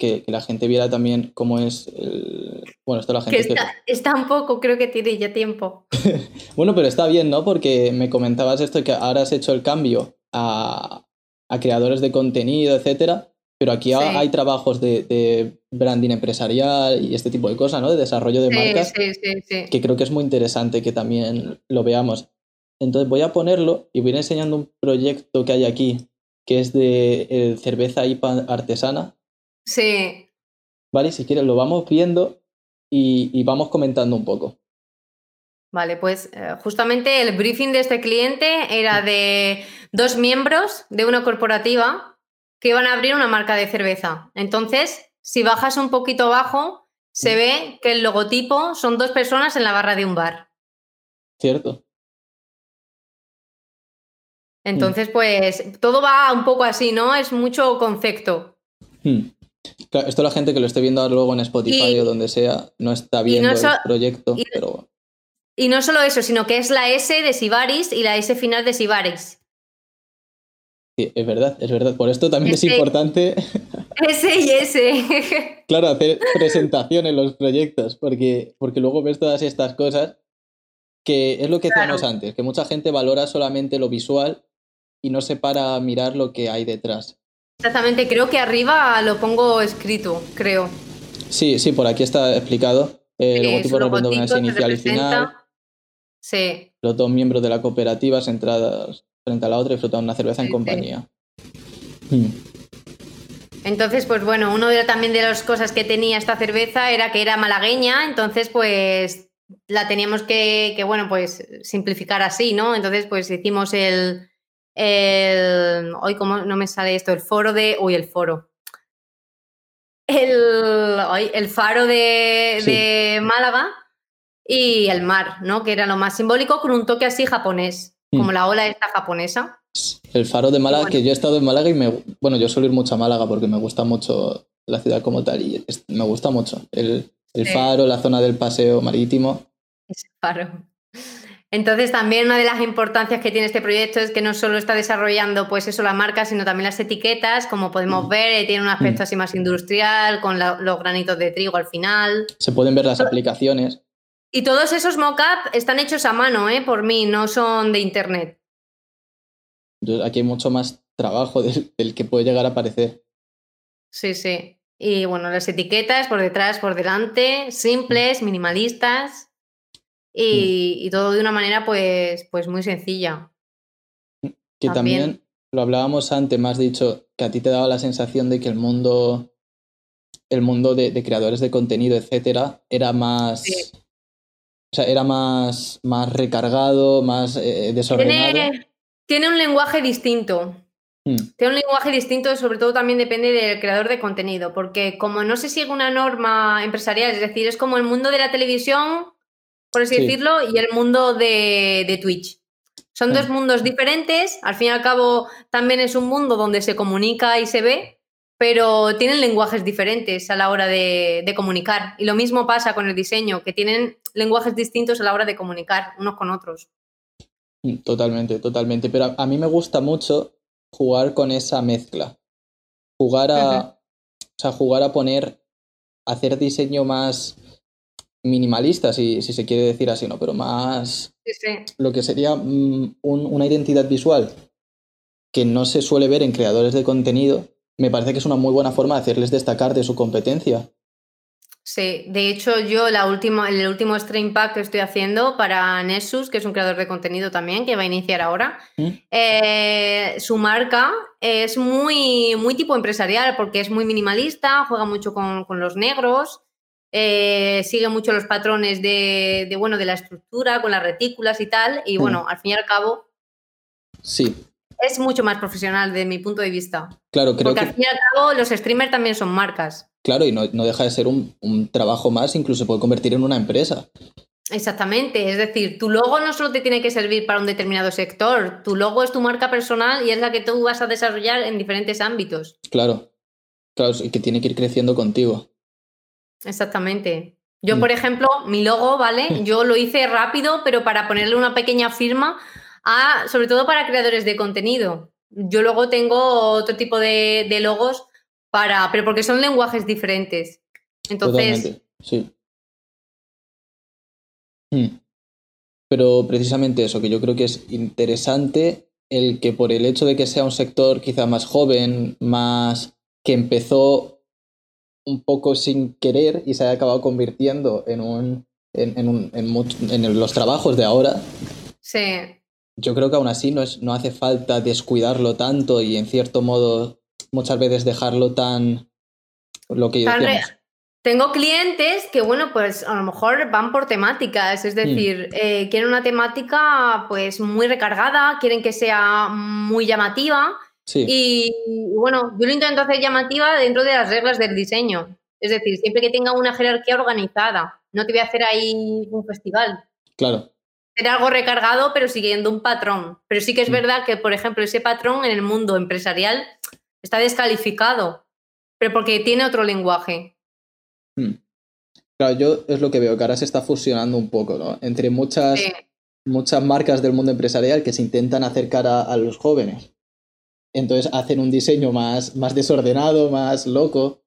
que, que la gente viera también cómo es el... Bueno, esto la Que gente... que- está, está un poco, creo que tiene ya tiempo. (laughs) Bueno, pero está bien, ¿no? Porque me comentabas esto que ahora has hecho el cambio a, a creadores de contenido, etcétera, pero aquí Sí. hay trabajos de, de branding empresarial y este tipo de cosas, ¿no? De desarrollo de Sí, marcas, sí, sí, sí. que creo que es muy interesante que también lo veamos. Entonces voy a ponerlo y voy a ir enseñando un proyecto que hay aquí, que es de eh, cerveza IPA artesana, Sí, ¿vale? Si quieres lo vamos viendo y, y vamos comentando un poco. Vale, pues eh, justamente el briefing de este cliente era de dos miembros de una corporativa que iban a abrir una marca de cerveza. Entonces, si bajas un poquito abajo, se ve que el logotipo son dos personas en la barra de un bar. ¿Cierto? Entonces, pues todo va un poco así, ¿no? Es mucho concepto. Hmm. Claro, esto la gente que lo esté viendo ahora luego en Spotify Y- o donde sea no está viendo so- el proyecto, y- pero Y no solo eso, sino que es la S de Sibaris y la S final de Sibaris. sí, es verdad, es verdad. Por esto también es importante, S y S. (laughs) claro, hacer presentación en los proyectos, porque, porque luego ves todas estas cosas que es lo que Claro. decíamos antes, que mucha gente valora solamente lo visual y no se para a mirar lo que hay detrás. Exactamente, creo que arriba lo pongo escrito, creo. Sí, sí, por aquí está explicado. Eh, El logotipo representa una S inicial y final. Sí, Los dos miembros de la cooperativa centradas frente a la otra y disfrutando una cerveza en sí. compañía. Hmm. entonces pues bueno, uno de también de las cosas que tenía esta cerveza era que era malagueña, entonces pues la teníamos que, que, bueno, pues simplificar así, ¿no? Entonces pues hicimos el, el, hoy cómo no me sale esto, el foro de, uy, el foro. El, ay, el faro de, Sí. de Málaga y el mar, ¿no? Que era lo más simbólico con un toque así japonés, como Mm. la ola esta japonesa. El faro de Málaga, Bueno. que yo he estado en Málaga y me, bueno, yo suelo ir mucho a Málaga porque me gusta mucho la ciudad como tal y es- me gusta mucho el, el Sí. faro, la zona del paseo marítimo. Ese faro. Entonces también una de las importancias que tiene este proyecto es que no solo está desarrollando pues eso la marca, sino también las etiquetas, como podemos ver, eh, tiene un aspecto Mm. así más industrial, con la- los granitos de trigo al final. Se pueden ver las aplicaciones. Y todos esos mock-up están hechos a mano, ¿eh? por mí, no son de internet. Entonces, aquí hay mucho más trabajo del, del que puede llegar a parecer. Sí, sí. Y bueno, las etiquetas por detrás, por delante, simples, minimalistas y, y todo de una manera pues, pues muy sencilla. Que también. También. lo hablábamos antes, me has dicho que a ti te daba la sensación de que el mundo, el mundo de, de creadores de contenido, etcétera, era más. Sí. O sea, era más, más recargado, más eh, desordenado. Tiene, tiene un lenguaje distinto. Hmm. Tiene un lenguaje distinto, sobre todo también depende del creador de contenido, porque como no se sigue una norma empresarial, es decir, es como el mundo de la televisión, por así Sí. decirlo, y el mundo de, de Twitch. Son dos mundos diferentes, al fin y al cabo también es un mundo donde se comunica y se ve, pero tienen lenguajes diferentes a la hora de, de comunicar. Y lo mismo pasa con el diseño, que tienen lenguajes distintos a la hora de comunicar unos con otros. Mm, Totalmente, totalmente. Pero a, a mí me gusta mucho jugar con esa mezcla. Jugar a. O sea, jugar a poner. Hacer diseño más minimalista, si, si se quiere decir así, ¿no? Pero más. Sí, sí. Lo que sería mm, un- una identidad visual que no se suele ver en creadores de contenido, me parece que es una muy buena forma de hacerles destacar de su competencia. Sí, de hecho yo la última, el último stream pack que estoy haciendo para Nessus, que es un creador de contenido también, que va a iniciar ahora, ¿Mm? eh, su marca es muy, muy tipo empresarial porque es muy minimalista, juega mucho con, con los negros eh, sigue mucho los patrones de, bueno, de la estructura, con las retículas y tal, y bueno, al fin y al cabo... Sí. Es mucho más profesional de mi punto de vista. Claro, creo Porque al fin y al cabo los streamers también son marcas. Claro, y no, deja de ser un, trabajo más, incluso se puede convertir en una empresa. Exactamente, es decir, tu logo no solo te tiene que servir para un determinado sector, tu logo es tu marca personal y es la que tú vas a desarrollar en diferentes ámbitos. Claro, claro, y que tiene que ir creciendo contigo. Exactamente. Yo, por ejemplo, mi logo, ¿vale? (laughs) Yo lo hice rápido, pero para ponerle una pequeña firma, a, sobre todo para creadores de contenido. Yo luego tengo otro tipo de, logos para, pero porque son lenguajes diferentes. Entonces. sí. Hmm. Pero precisamente eso, que yo creo que es interesante el que por el hecho de que sea un sector quizá más joven, más que empezó un poco sin querer y se ha acabado convirtiendo en un en, un, en, los trabajos de ahora. Sí. Yo creo que aún así no, es, no hace falta descuidarlo tanto y en cierto modo muchas veces dejarlo tan lo que Tengo clientes que, bueno, pues a lo mejor van por temáticas, es mm. decir, eh, quieren una temática pues muy recargada, quieren que sea muy llamativa y, bueno, yo lo intento hacer llamativa dentro de las reglas del diseño. Es decir, siempre que tenga una jerarquía organizada. No te voy a hacer ahí un festival. Claro. Ser algo recargado, pero siguiendo un patrón. Pero sí que es mm. verdad que, por ejemplo, ese patrón en el mundo empresarial está descalificado, pero porque tiene otro lenguaje. Mm. Claro, yo es lo que veo, que ahora se está fusionando un poco, ¿no? Entre muchas, muchas marcas del mundo empresarial que se intentan acercar a los jóvenes entonces hacen un diseño más, más desordenado, más loco.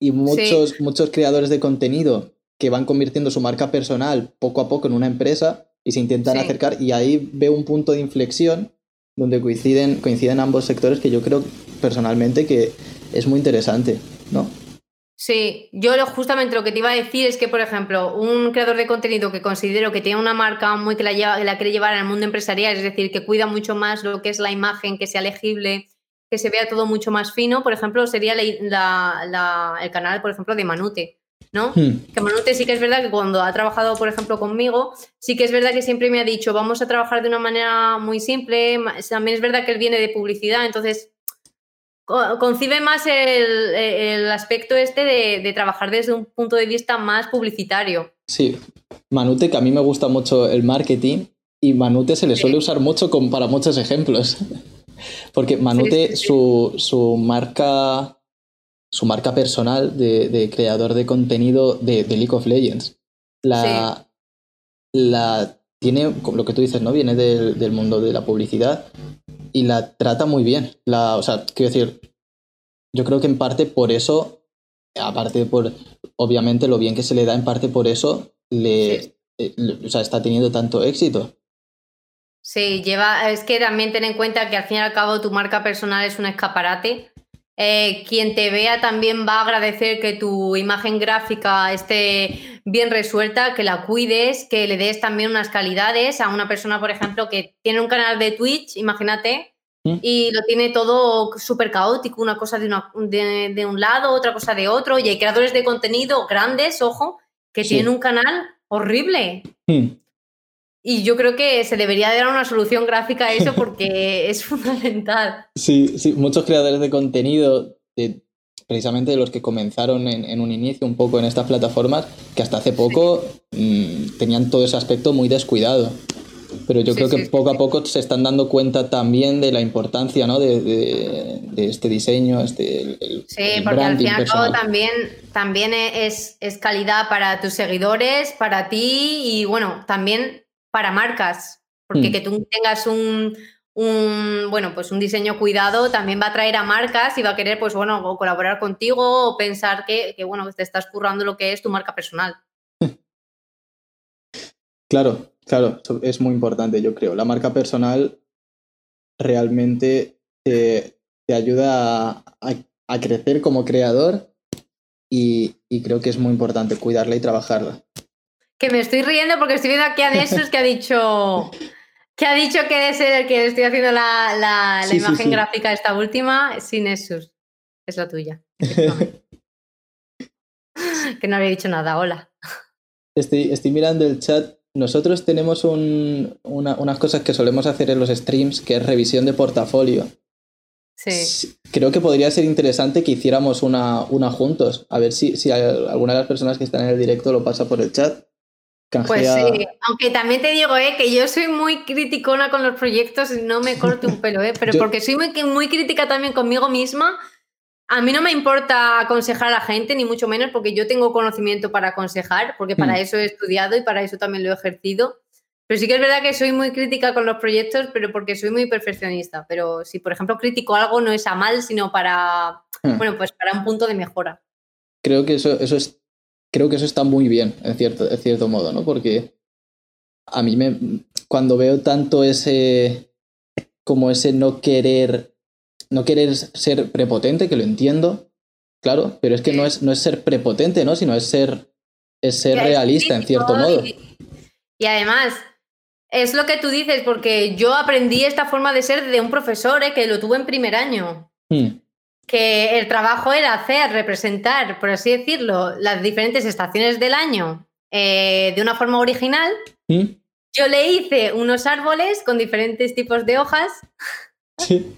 Y muchos, muchos creadores de contenido que van convirtiendo su marca personal poco a poco en una empresa y se intentan acercar. Y ahí veo un punto de inflexión donde coinciden, coinciden ambos sectores que yo creo personalmente que es muy interesante, ¿no? Sí, yo lo, justamente lo que te iba a decir es que, por ejemplo, un creador de contenido que considero que tiene una marca muy que la, lleva, la quiere llevar al mundo empresarial, es decir, que cuida mucho más lo que es la imagen, que sea legible, que se vea todo mucho más fino, por ejemplo, sería el canal, por ejemplo, de Manute. ¿no? Hmm. Que Manute sí que es verdad que cuando ha trabajado, por ejemplo, conmigo, sí que es verdad que siempre me ha dicho, vamos a trabajar de una manera muy simple. También es verdad que él viene de publicidad, entonces concibe más el, aspecto este de, trabajar desde un punto de vista más publicitario. Sí, Manute, que a mí me gusta mucho el marketing y Manute se le suele usar mucho para muchos ejemplos. (laughs) Porque Manute, su, marca su marca personal de, creador de contenido de, League of Legends, la, la tiene, lo que tú dices, ¿no? Viene del, del mundo de la publicidad y la trata muy bien. La, o sea, quiero decir, yo creo que en parte por eso, aparte por, obviamente, lo bien que se le da, en parte por eso, le, eh, o sea, está teniendo tanto éxito. Sí, lleva, es que también ten en cuenta que al fin y al cabo tu marca personal es un escaparate. Eh, quien te vea también va a agradecer que tu imagen gráfica esté bien resuelta, que la cuides, que le des también unas calidades a una persona, por ejemplo, que tiene un canal de Twitch, imagínate, y lo tiene todo súper caótico, una cosa de, de, un lado, otra cosa de otro, y hay creadores de contenido grandes, ojo, que tienen un canal horrible. ¿Mm? Y yo creo que se debería dar una solución gráfica a eso porque (laughs) es fundamental. Sí, sí, muchos creadores de contenido precisamente de los que comenzaron en, un inicio un poco en estas plataformas, que hasta hace poco mm, tenían todo ese aspecto muy descuidado. Pero yo creo que poco a poco se están dando cuenta también de la importancia ¿no? de, este diseño. Este, sí, porque al final también, también es, es calidad para tus seguidores, para ti y bueno, también para marcas. Porque mm. que tú tengas un, un, bueno, pues un diseño cuidado también va a traer a marcas y va a querer, pues bueno, colaborar contigo o pensar que, que bueno, te estás currando lo que es tu marca personal. (laughs) Claro, claro, es muy importante, yo creo. La marca personal realmente te, ayuda a, crecer como creador y, y, creo que es muy importante cuidarla y trabajarla. Que me estoy riendo porque estoy viendo aquí a Nessus que ha dicho que ha dicho que es el que estoy haciendo la, la, imagen gráfica esta última, sin Nessus. Es la tuya. (laughs) que no había dicho nada, hola. Estoy, estoy mirando el chat. Nosotros tenemos un, una, unas cosas que solemos hacer en los streams, que es revisión de portafolio. Sí. Creo que podría ser interesante que hiciéramos una, una juntos. A ver si, si alguna de las personas que están en el directo lo pasa por el chat. Pues sí, aunque también te digo eh, que yo soy muy criticona con los proyectos y no me corto un pelo, eh, pero (laughs) porque soy muy, muy crítica también conmigo misma. A mí no me importa aconsejar a la gente, ni mucho menos, porque yo tengo conocimiento para aconsejar, porque para hmm. eso he estudiado y para eso también lo he ejercido. Pero sí que es verdad que soy muy crítica con los proyectos, pero porque soy muy perfeccionista. Pero si, por ejemplo, critico algo, no es a mal, sino para, hmm. bueno, pues para un punto de mejora. Creo que eso, eso es, creo que eso está muy bien, en cierto, en cierto modo, ¿no? Porque a mí me, cuando veo tanto ese, como ese no querer, no querer ser prepotente, que lo entiendo, claro, pero es que no es, no es ser prepotente, ¿no? Sino es ser, es ser realista, en cierto modo. y además, es lo que tú dices, porque yo aprendí esta forma de ser de un profesor eh, que lo tuve en primer año. Hmm. Que el trabajo era hacer, representar, por así decirlo, las diferentes estaciones del año eh, de una forma original. Yo le hice unos árboles con diferentes tipos de hojas. Sí.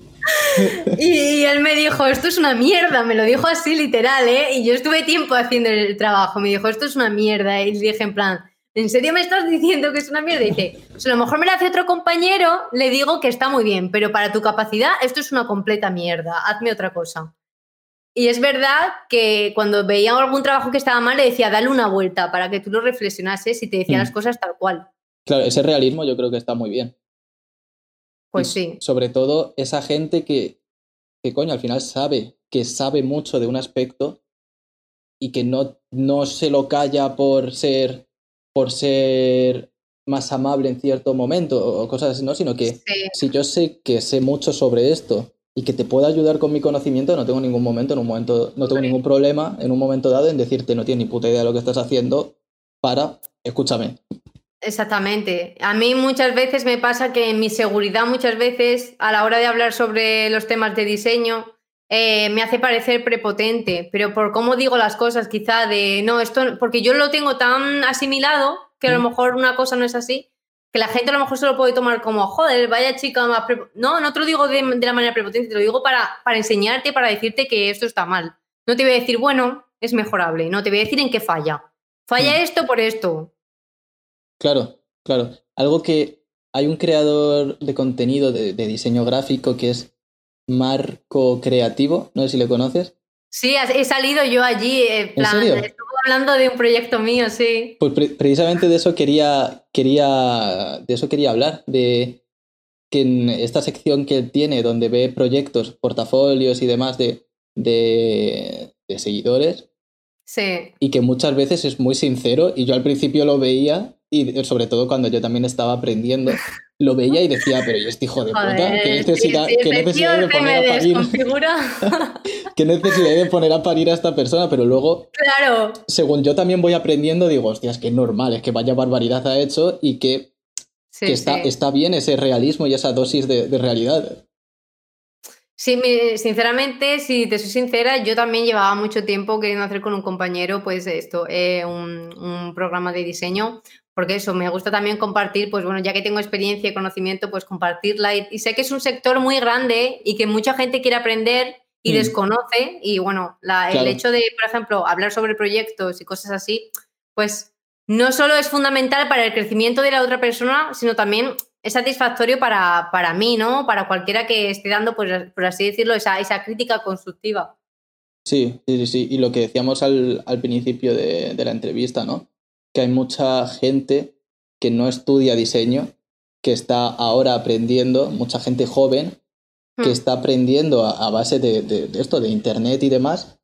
(laughs) y, él me dijo, esto es una mierda, me lo dijo así literal, ¿eh? Y yo estuve tiempo haciendo el trabajo, me dijo, esto es una mierda. Y le dije en plan, ¿en serio me estás diciendo que es una mierda? Y dice, pues a lo mejor me lo hace otro compañero, le digo que está muy bien, pero para tu capacidad esto es una completa mierda, hazme otra cosa. Y es verdad que cuando veía algún trabajo que estaba mal, le decía, dale una vuelta para que tú lo reflexionases y te decía las mm. cosas tal cual. Claro, ese realismo yo creo que está muy bien. Pues sí. Sobre todo esa gente que, que, coño, al final sabe, que sabe mucho de un aspecto y que no, no se lo calla por ser por ser más amable en cierto momento o cosas así, ¿no? Sino que si yo sé que sé mucho sobre esto y que te puedo ayudar con mi conocimiento, no tengo ningún momento, en un momento, no tengo ningún problema en un momento dado en decirte no tienes ni puta idea de lo que estás haciendo para, escúchame. Exactamente. A mí muchas veces me pasa que mi seguridad muchas veces a la hora de hablar sobre los temas de diseño eh, me hace parecer prepotente, pero por cómo digo las cosas, quizá de no, esto, porque yo lo tengo tan asimilado que a lo mm. mejor una cosa no es así, que la gente a lo mejor se lo puede tomar como, joder, vaya chica más. No, no te lo digo de, la manera prepotente, te lo digo para, para enseñarte, para decirte que esto está mal. No te voy a decir, bueno, es mejorable, no, te voy a decir en qué falla. Falla mm. esto por esto. Claro, claro. Algo que hay un creador de contenido de diseño gráfico que es Marco Creativo, no sé si le conoces. Sí, he salido yo allí, en plan, estuve hablando de un proyecto mío, sí. Pues precisamente de eso quería, quería, de eso quería hablar, de que en esta sección que él tiene, donde ve proyectos, portafolios y demás de, de, de seguidores, sí. y que muchas veces es muy sincero, y yo al principio lo veía, y sobre todo cuando yo también estaba aprendiendo, (laughs) lo veía y decía, pero ¿y este hijo de puta? ¿Qué necesidad, de poner a parir? (laughs) ¿Qué necesidad de poner a parir a esta persona? Pero luego, claro. según yo también voy aprendiendo, digo, hostia, es que es normal, es que vaya barbaridad ha hecho y que, está, está, bien ese realismo y esa dosis de, realidad. Sí, sinceramente, si te soy sincera, yo también llevaba mucho tiempo queriendo hacer con un compañero, pues esto, eh, un, un, programa de diseño, porque eso, me gusta también compartir, pues bueno, ya que tengo experiencia y conocimiento, pues compartirla. Y, sé que es un sector muy grande y que mucha gente quiere aprender y mm. desconoce. Y bueno, el hecho de, por ejemplo, hablar sobre proyectos y cosas así, pues no solo es fundamental para el crecimiento de la otra persona, sino también es satisfactorio para, para mí, ¿no? Para cualquiera que esté dando, pues, por así decirlo, esa, esa crítica constructiva. Sí, sí, sí, Y lo que decíamos al, al principio de, de la entrevista, ¿no? Que hay mucha gente que no estudia diseño, que está ahora aprendiendo, mucha gente joven que hmm. está aprendiendo a, base de, esto, de internet y demás,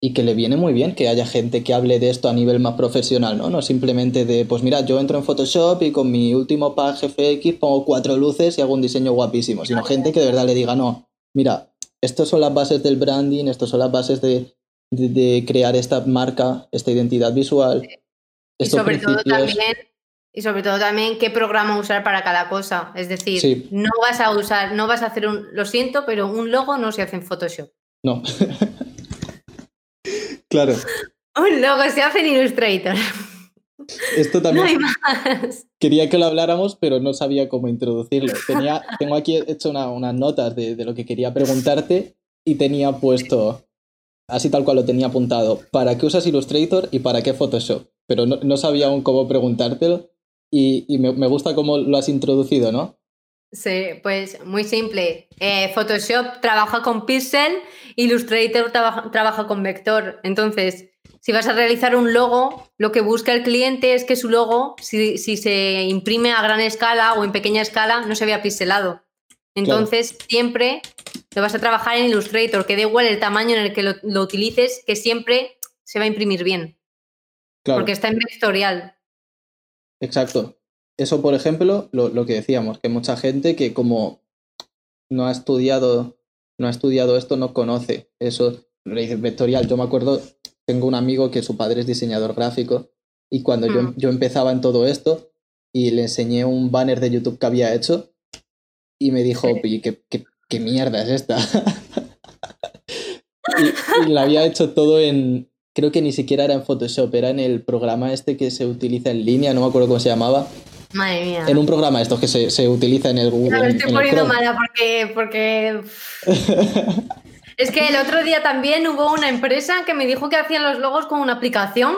y que le viene muy bien que haya gente que hable de esto a nivel más profesional, ¿no? No simplemente de, pues mira, yo entro en Photoshop y con mi último pack FX pongo cuatro luces y hago un diseño guapísimo, sino gente que de verdad le diga, no, mira, estas son las bases del branding, estas son las bases de, de crear esta marca, esta identidad visual, y sobre todo también y sobre todo también qué programa usar para cada cosa. Es decir, no vas a usar, no vas a hacer un, lo siento, pero un logo no se hace en Photoshop. No. (laughs) claro. (laughs) Un logo se hace en Illustrator. Esto (laughs) No también hay más. quería que lo habláramos, pero no sabía cómo introducirlo. Tenía, tengo aquí hecho una- unas notas de, de lo que quería preguntarte y tenía puesto, así tal cual lo tenía apuntado, ¿para qué usas Illustrator y para qué Photoshop? Pero no, no sabía aún cómo preguntártelo y, y me, me gusta cómo lo has introducido, ¿no? Sí, pues muy simple. Eh, Photoshop trabaja con pixel, Illustrator trabaja, trabaja con vector. Entonces, si vas a realizar un logo, lo que busca el cliente es que su logo, si, si se imprime a gran escala o en pequeña escala, no se vea pixelado. Entonces, siempre lo vas a trabajar en Illustrator, que da igual el tamaño en el que lo, lo utilices, que siempre se va a imprimir bien, Claro, porque está en vectorial. exacto. Eso, por ejemplo, lo, lo que decíamos, que mucha gente que como no ha estudiado, no ha estudiado esto, no conoce eso. Le dice vectorial. Yo me acuerdo, tengo un amigo que su padre es diseñador gráfico y cuando yo, Mm. yo empezaba en todo esto y le enseñé un banner de YouTube que había hecho y me dijo, Sí. "Oye, ¿qué, qué, qué mierda es esta? (laughs) y, y lo había hecho todo en, creo que ni siquiera era en Photoshop, era en el programa este que se utiliza en línea, no me acuerdo cómo se llamaba, Madre mía. en un programa estos que se, se utiliza en el Google. Me en- estoy en poniendo mala porque, porque (laughs) es que el otro día también hubo una empresa que me dijo que hacían los logos con una aplicación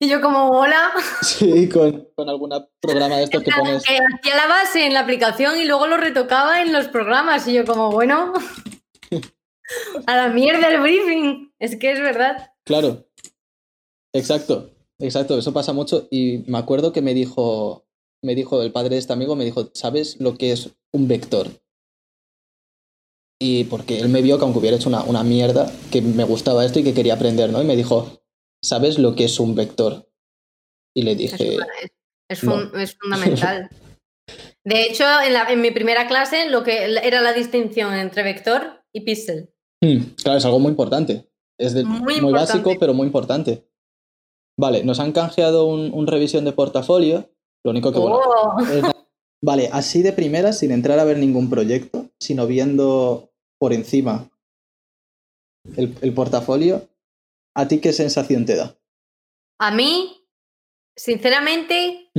y yo como hola, (laughs) Sí, con, con algún programa de estos que pones. que hacía la base en la aplicación y luego lo retocaba en los programas y yo como bueno, (laughs) a la mierda el briefing, es que es verdad. Claro. Exacto, exacto, eso pasa mucho. Y me acuerdo que me dijo, me dijo el padre de este amigo, me dijo, ¿sabes lo que es un vector? Y porque él me vio que aunque hubiera hecho una, una mierda, que me gustaba esto y que quería aprender, ¿no? Y me dijo, ¿sabes lo que es un vector? Y le dije, es- es no. fun- es fundamental. De hecho, en, la- en mi primera clase lo que era la distinción entre vector y píxel. "Hmm, claro, es algo muy importante. Es de- Muy muy, básico, pero muy importante. Vale, nos han canjeado un, un revisión de portafolio. Lo único que, bueno, Oh. es (laughs) na- Vale, así de primera, sin entrar a ver ningún proyecto, sino viendo por encima el, el portafolio, ¿a ti qué sensación te da? A mí, sinceramente,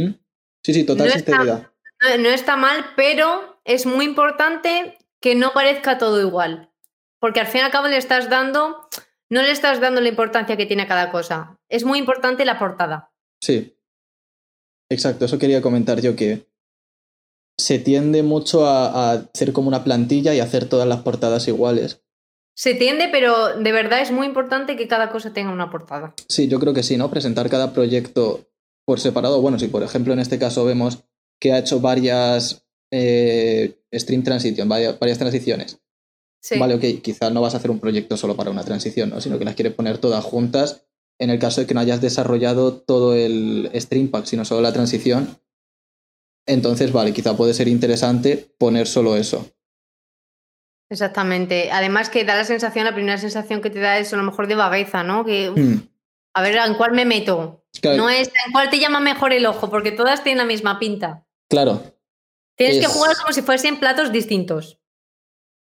Sí, sí, total No está- sinceridad. no, no está mal, pero es muy importante que no parezca todo igual. Porque al fin y al cabo le estás dando, no le estás dando la importancia que tiene cada cosa. Es muy importante la portada. Sí. Exacto, eso quería comentar yo, que se tiende mucho a, a hacer como una plantilla y hacer todas las portadas iguales. Se tiende, pero de verdad es muy importante que cada cosa tenga una portada. Sí, yo creo que sí, ¿no? Presentar cada proyecto por separado. Bueno, si por ejemplo en este caso vemos que ha hecho varias eh, stream transition, varias, varias transiciones. Sí. Vale, ok, quizá no vas a hacer un proyecto solo para una transición, ¿no? Sino que las quieres poner todas juntas en el caso de que no hayas desarrollado todo el stream pack, sino solo la transición. Entonces, vale, quizá puede ser interesante poner solo eso. Exactamente. Además que da la sensación, la primera sensación que te da es a lo mejor de vagueza, ¿no? Que, uf, Hmm, a ver, ¿en cuál me meto? claro, No es en cuál te llama mejor el ojo, porque todas tienen la misma pinta. claro, Tienes que jugar como si fuesen platos distintos.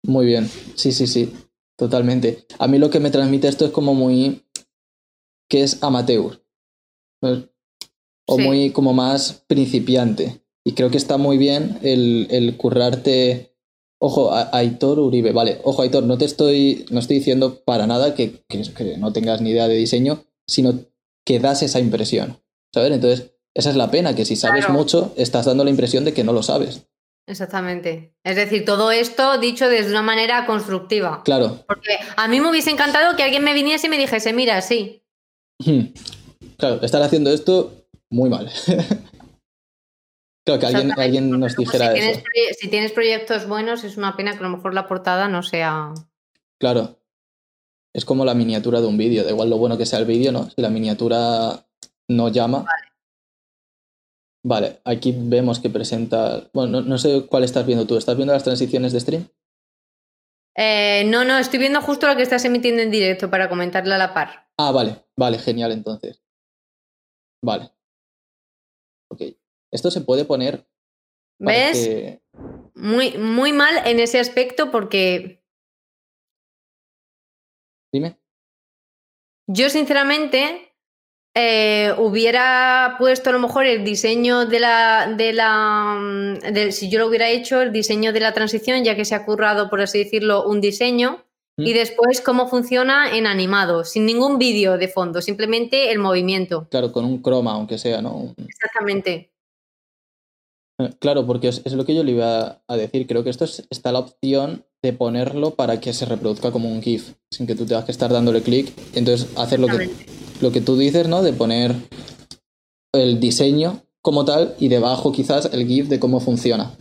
Muy bien. Sí, sí, sí, totalmente. A mí lo que me transmite esto es como muy... que es amateur. ¿no? O Sí. muy como más principiante. Y creo que está muy bien el, el currarte... Ojo, a- Aitor Uribe, vale, ojo Aitor, no te estoy, no estoy diciendo para nada que, que- que no tengas ni idea de diseño, sino que das esa impresión, ¿sabes? Entonces, esa es la pena, que si sabes Claro. mucho, estás dando la impresión de que no lo sabes. Exactamente. Es decir, todo esto dicho desde una manera constructiva. Claro, Porque a mí me hubiese encantado que alguien me viniese y me dijese, mira, sí. Hmm. Claro, estar haciendo esto muy mal. (laughs) claro, que alguien, alguien nos dijera si tienes, eso. si tienes proyectos buenos, es una pena que a lo mejor la portada no sea. Claro. Es como la miniatura de un vídeo, da igual lo bueno que sea el vídeo, ¿no? Si la miniatura no llama. Vale. Aquí vemos que presenta. Bueno, no, no sé cuál estás viendo tú. ¿Estás viendo las transiciones de stream? Eh, no, no, estoy viendo justo lo que estás emitiendo en directo para comentarle a la par. Ah, vale, vale, genial entonces. Vale. Ok. Esto se puede poner. ¿Ves? que- Muy, muy mal en ese aspecto porque Dime. yo, sinceramente, eh, hubiera puesto a lo mejor el diseño de la, de la mm, si yo lo hubiera hecho, el diseño de la transición, ya que se ha currado, por así decirlo, un diseño, y Mm. después cómo funciona en animado, sin ningún vídeo de fondo, simplemente el movimiento. Claro, con un croma, aunque sea, ¿no? Exactamente. Eh, Claro, porque es, es lo que yo le iba a decir. Creo que esto es- está la opción de ponerlo para que se reproduzca como un GIF, sin que tú tengas que estar dándole clic. Entonces, hacer lo que. Lo que tú dices, ¿no? De poner el diseño como tal y debajo quizás el GIF de cómo funciona.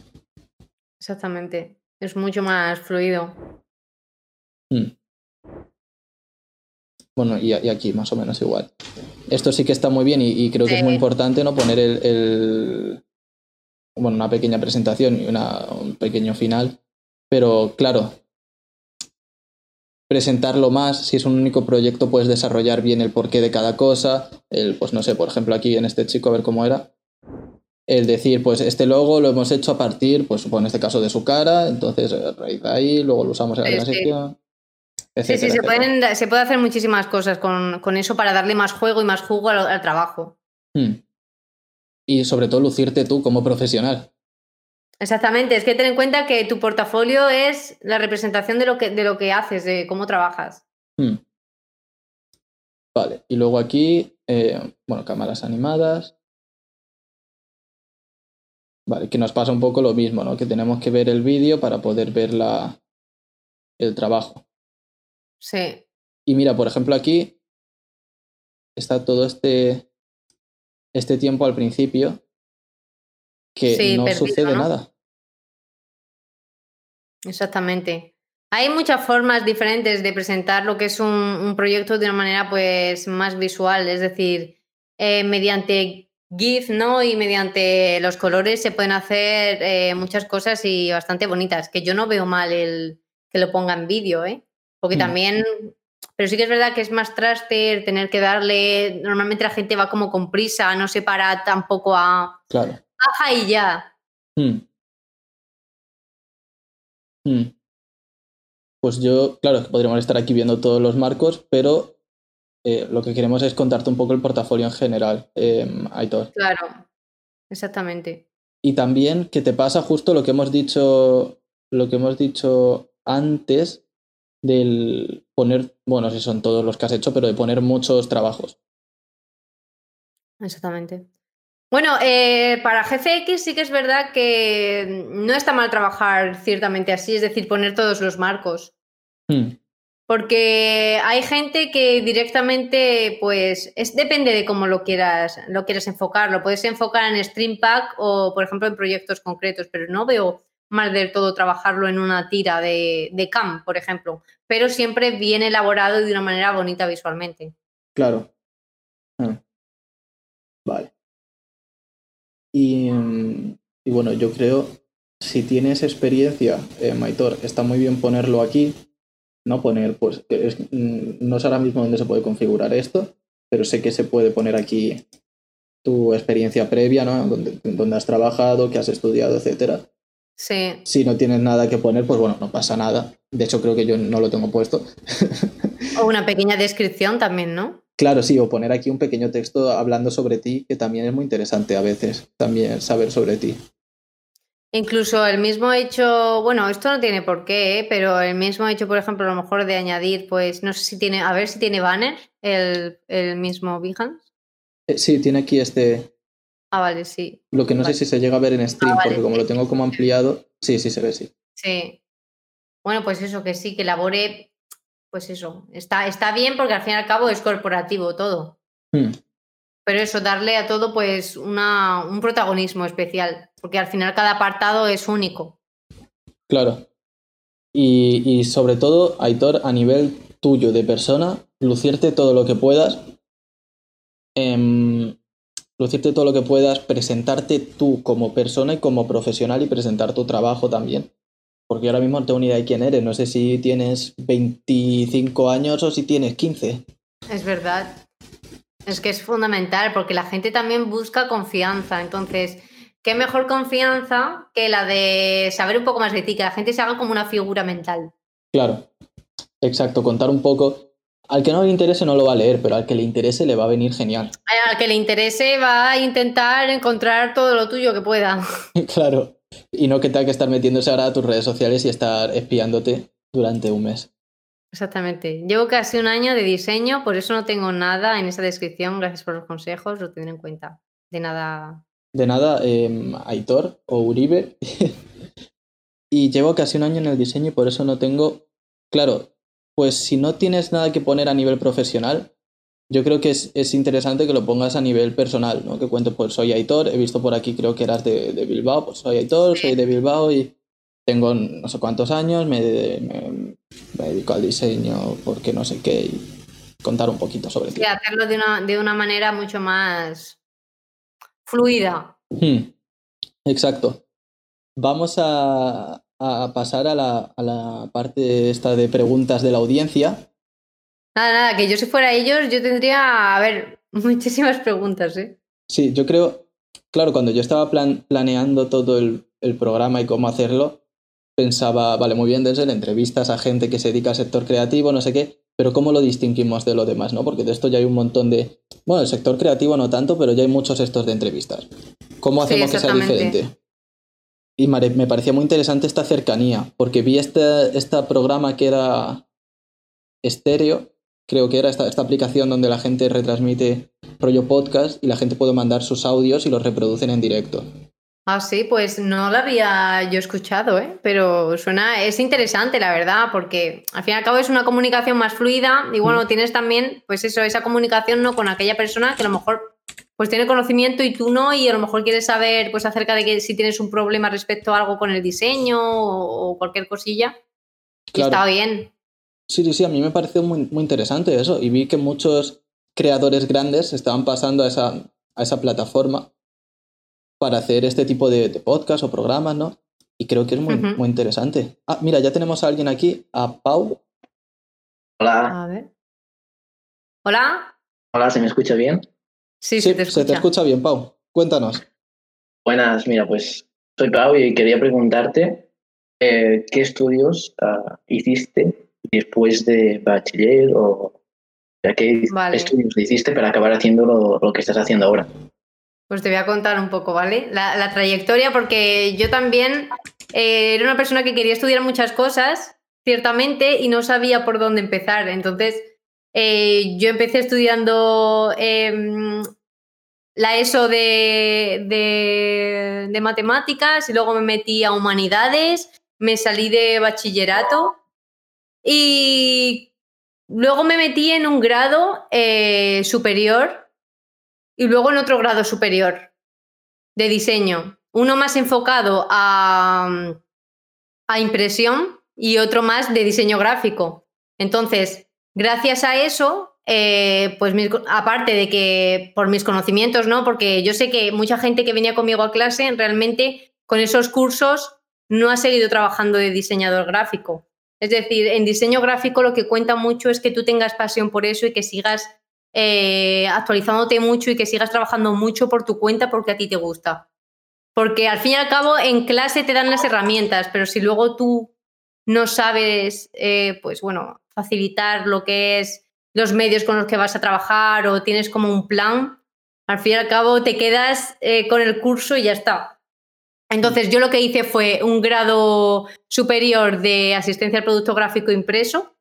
Exactamente. Es mucho más fluido. Mm. Bueno, y, y aquí más o menos igual. Esto sí que está muy bien y, y creo que es muy importante no poner el, el- bueno, una pequeña presentación y una- un pequeño final, pero claro, presentarlo más, si es un único proyecto puedes desarrollar bien el porqué de cada cosa, el, pues no sé, por ejemplo aquí en este chico a ver cómo era, el decir, pues este logo lo hemos hecho a partir, pues supongo en este caso de su cara, entonces a raíz de ahí, luego lo usamos en la Sí, sí. Sí, se, pueden, se puede hacer muchísimas cosas con, con eso para darle más juego y más jugo al, al trabajo. Hmm. Y sobre todo lucirte tú como profesional. Exactamente, es que ten en cuenta que tu portafolio es la representación de lo que, de lo que haces, de cómo trabajas. Hmm. Vale, y luego aquí, eh, bueno, cámaras animadas. Vale, que nos pasa un poco lo mismo, ¿no? Que tenemos que ver el vídeo para poder ver la, el trabajo. Sí, Y mira, por ejemplo, aquí está todo este, este tiempo al principio que Sí, no perdido, sucede ¿no? nada. exactamente. Hay muchas formas diferentes de presentar lo que es un, un proyecto de una manera pues más visual, es decir, eh, mediante GIF, ¿no? Y mediante los colores se pueden hacer eh, muchas cosas y bastante bonitas, que yo no veo mal el que lo ponga en vídeo, ¿eh? Porque Mm. también, pero sí que es verdad que es más traster, tener que darle, normalmente la gente va como con prisa, no se para tampoco a Claro. Baja y ya. Hmm. Hmm. Pues yo, claro, que podríamos estar aquí viendo todos los marcos, pero eh, lo que queremos es contarte un poco el portafolio en general, eh, Aitor. Claro, exactamente. Y también que te pasa justo lo que hemos dicho, lo que hemos dicho antes del poner, bueno, si son todos los que has hecho, pero de poner muchos trabajos. Exactamente. Bueno, eh, para GCX sí que es verdad que no está mal trabajar ciertamente así, es decir, poner todos los marcos. Hmm. Porque hay gente que directamente, pues, es, depende de cómo lo quieras, lo quieras enfocar. Lo puedes enfocar en Stream Pack o, por ejemplo, en proyectos concretos, pero no veo mal del todo trabajarlo en una tira de, de CAM, por ejemplo. Pero siempre bien elaborado y de una manera bonita visualmente. Claro. Ah. Vale. Y, y bueno, yo creo, si tienes experiencia, eh, Maitor, está muy bien ponerlo aquí, no poner, pues, es- mm, no sé ahora mismo dónde se puede configurar esto, pero sé que se puede poner aquí tu experiencia previa, ¿no? Donde, donde has trabajado, que has estudiado, etcétera. Sí, Si no tienes nada que poner, pues bueno, no pasa nada. De hecho, creo que yo no lo tengo puesto. o una pequeña descripción también, ¿no? Claro, sí, o poner aquí un pequeño texto hablando sobre ti, que también es muy interesante a veces, también saber sobre ti. Incluso el mismo hecho, bueno, esto no tiene por qué, ¿eh? pero el mismo hecho, por ejemplo, a lo mejor de añadir, pues no sé si tiene, a ver si tiene banner el, el mismo Behance. Eh, sí, tiene aquí este, Ah, vale, sí, lo que no Vale. sé si se llega a ver en stream, Ah, vale, porque como sí. lo tengo como ampliado, sí, sí se ve, sí. sí. Bueno, pues eso, que sí, que elabore, pues eso, está, está bien porque al fin y al cabo es corporativo todo. Hmm, Pero eso, darle a todo pues una, un protagonismo especial, porque al final cada apartado es único. claro. Y, y sobre todo, Aitor, a nivel tuyo de persona, lucirte todo lo que puedas, em, lucirte todo lo que puedas, presentarte tú como persona y como profesional y presentar tu trabajo también. Porque ahora mismo no tengo ni idea de quién eres, no sé si tienes 25 años o si tienes 15. Es verdad. Es que es fundamental porque la gente también busca confianza. Entonces, ¿qué mejor confianza que la de saber un poco más de ti? Que la gente se haga como una figura mental. Claro, exacto, contar un poco. al que no le interese no lo va a leer, pero al que le interese le va a venir genial. Al que le interese va a intentar encontrar todo lo tuyo que pueda. (laughs) claro. Y no que tenga que estar metiéndose ahora a tus redes sociales y estar espiándote durante un mes. Exactamente. Llevo casi un año de diseño, por eso no tengo nada en esa descripción. Gracias por los consejos, lo tendré en cuenta. De nada. De nada, eh, Aitor o Uribe. (laughs) y llevo casi un año en el diseño y por eso no tengo. Claro, pues si no tienes nada que poner a nivel profesional, yo creo que es, interesante que lo pongas a nivel personal, ¿no? Que cuentes, pues soy Aitor, he visto por aquí, creo que eras de, Bilbao, pues soy Aitor, soy de Bilbao y tengo no sé cuántos años, me, dedico al diseño porque no sé qué y contar un poquito sobre ti. Y hacerlo de una, de una manera mucho más fluida. Hmm. Exacto. Vamos a, a pasar a la, a la parte esta de preguntas de la audiencia. Nada, nada, que yo si fuera ellos, yo tendría, a ver, (laughs) muchísimas preguntas, ¿eh? Sí, yo creo, claro, cuando yo estaba planeando todo el, el, programa y cómo hacerlo, pensaba, vale, muy bien, desde entrevistas a gente que se dedica al sector creativo, no sé qué, pero ¿cómo lo distinguimos de lo demás, no? Porque de esto ya hay un montón de, bueno, el sector creativo no tanto, pero ya hay muchos estos de entrevistas. ¿Cómo hacemos que sea diferente? Y me parecía muy interesante esta cercanía, porque vi este, este programa que era estéreo, creo que era esta, esta aplicación donde la gente retransmite rollo podcast y la gente puede mandar sus audios y los reproducen en directo. Ah, sí, pues no lo había yo escuchado, ¿eh? pero suena, es interesante, la verdad, porque al fin y al cabo es una comunicación más fluida y bueno, mm. tienes también, pues eso, esa comunicación no con aquella persona que a lo mejor pues tiene conocimiento y tú no, y a lo mejor quieres saber pues acerca de que si tienes un problema respecto a algo con el diseño o, cualquier cosilla. está bien. Sí, sí, sí, a mí me pareció muy, muy interesante eso. Y vi que muchos creadores grandes estaban pasando a esa, a esa plataforma para hacer este tipo de, podcast o programas, ¿no? Y creo que es muy, muy interesante. Ah, mira, ya tenemos a alguien aquí, a Pau. Hola. A ver. Hola. Hola, ¿se me escucha bien? Sí, se, te escucha. bien, Pau. Cuéntanos. Buenas, mira, pues soy Pau y quería preguntarte eh, qué estudios ah, hiciste después de bachiller o qué estudios hiciste para acabar haciendo lo, que estás haciendo ahora. Pues te voy a contar un poco, ¿vale? La, trayectoria, porque yo también eh, era una persona que quería estudiar muchas cosas, ciertamente, y no sabía por dónde empezar. Entonces, eh, yo empecé estudiando em, la ESO de, de, matemáticas y luego me metí a humanidades, me salí de bachillerato y luego me metí en un grado eh, superior y luego en otro grado superior de diseño. Uno más enfocado a, a impresión y otro más de diseño gráfico. Entonces, Gracias a eso, eh, pues aparte de que por mis conocimientos, ¿no? Porque yo sé que mucha gente que venía conmigo a clase realmente con esos cursos no ha seguido trabajando de diseñador gráfico. Es decir, en diseño gráfico lo que cuenta mucho es que tú tengas pasión por eso y que sigas eh, actualizándote mucho y que sigas trabajando mucho por tu cuenta porque a ti te gusta. Porque al fin y al cabo en clase te dan las herramientas, pero si luego tú no sabes, eh, pues bueno, facilitar lo que es los medios con los que vas a trabajar o tienes como un plan, al fin y al cabo te quedas eh, con el curso y ya está. Entonces yo lo que hice fue un grado superior de asistencia al producto gráfico impreso,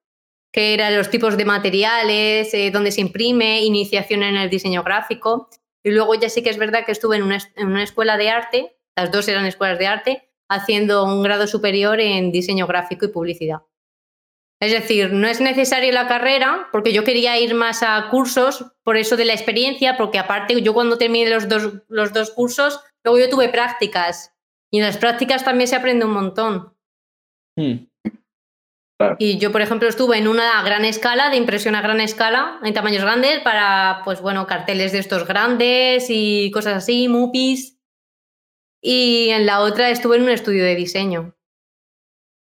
que eran los tipos de materiales, eh, donde se imprime, iniciación en el diseño gráfico. Y luego ya sí que es verdad que estuve en una, en una escuela de arte, las dos eran escuelas de arte, haciendo un grado superior en diseño gráfico y publicidad. Es decir, no es necesario la carrera, porque yo quería ir más a cursos, por eso de la experiencia, porque aparte yo cuando terminé los dos, los dos cursos, luego yo tuve prácticas. Y en las prácticas también se aprende un montón. Hmm. Y yo, por ejemplo, estuve en una gran escala, de impresión a gran escala, en tamaños grandes, para, pues bueno, carteles de estos grandes y cosas así, MUPIs. Y en la otra estuve en un estudio de diseño.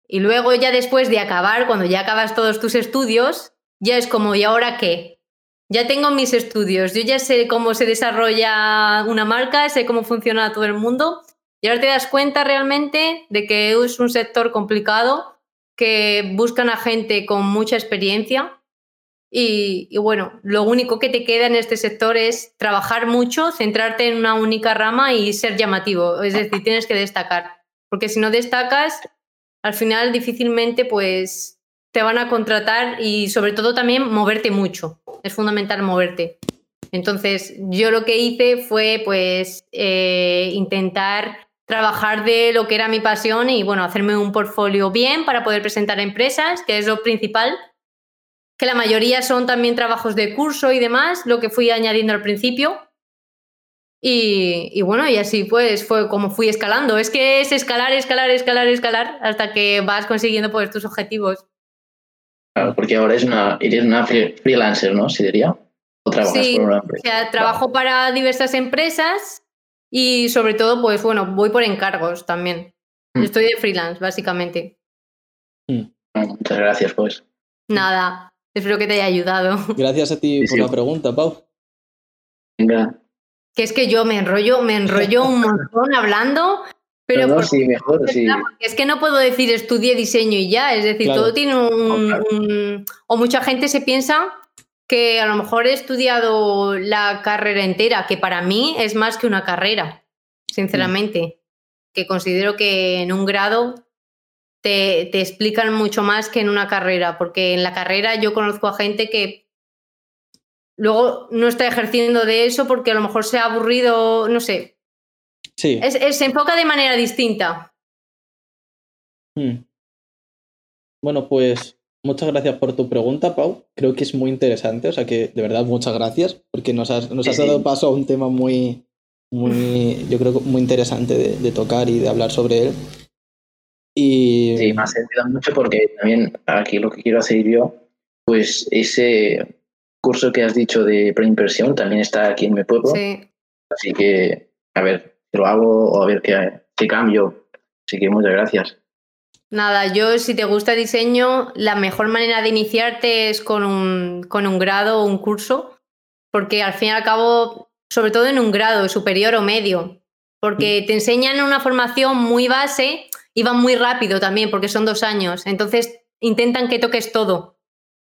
Y luego ya después de acabar, cuando ya acabas todos tus estudios, ya es como, ¿y ahora qué? Ya tengo mis estudios, yo ya sé cómo se desarrolla una marca, sé cómo funciona todo el mundo y ahora te das cuenta realmente de que es un sector complicado, que buscan a gente con mucha experiencia Y, bueno, lo único que te queda en este sector es trabajar mucho, centrarte en una única rama y ser llamativo. Es decir, tienes que destacar. Porque si no destacas, al final difícilmente pues te van a contratar y sobre todo también moverte mucho. Es fundamental moverte. Entonces, yo lo que hice fue pues eh, intentar trabajar de lo que era mi pasión y bueno, hacerme un portfolio bien para poder presentar a empresas, que es lo principal que la mayoría son también trabajos de curso y demás, lo que fui añadiendo al principio. Y, bueno, y así pues fue como fui escalando. Es que es escalar, escalar, escalar, escalar hasta que vas consiguiendo pues tus objetivos. Claro, porque ahora es una, eres una freelancer, ¿no? ¿Sí diría? ¿O trabajas por una empresa? O sea, trabajo para diversas empresas y sobre todo, pues bueno, voy por encargos también. Mm. Estoy de freelance, básicamente. Mm. Muchas gracias, pues. Nada. Espero que te haya ayudado. Gracias a ti por la pregunta, Pau. Venga. Que es que yo me enrollo, me enrollo un montón hablando, pero sí, mejor, sí. es que no puedo decir estudie diseño y ya, es decir, todo tiene un, O mucha gente se piensa que a lo mejor he estudiado la carrera entera, que para mí es más que una carrera, sinceramente. Que considero que en un grado te, explican mucho más que en una carrera, porque en la carrera yo conozco a gente que luego no está ejerciendo de eso porque a lo mejor se ha aburrido, no sé. Sí. se enfoca de manera distinta. Hmm. Bueno, pues muchas gracias por tu pregunta, Pau. Creo que es muy interesante, o sea que de verdad muchas gracias porque nos has, nos has dado paso a un tema muy, muy, yo creo muy interesante de tocar y de hablar sobre él. Y... Sí, me ha servido mucho porque también aquí lo que quiero hacer yo, pues ese curso que has dicho de preimpresión también está aquí en mi pueblo. Sí. Así que, a ver, lo hago o a ver qué, qué cambio. Así que muchas gracias. Nada, yo si te gusta diseño, la mejor manera de iniciarte es con un, con un grado o un curso, porque al fin y al cabo, sobre todo en un grado superior o medio, porque mm. te enseñan una formación muy base y van muy rápido también, porque son dos años. Entonces intentan que toques todo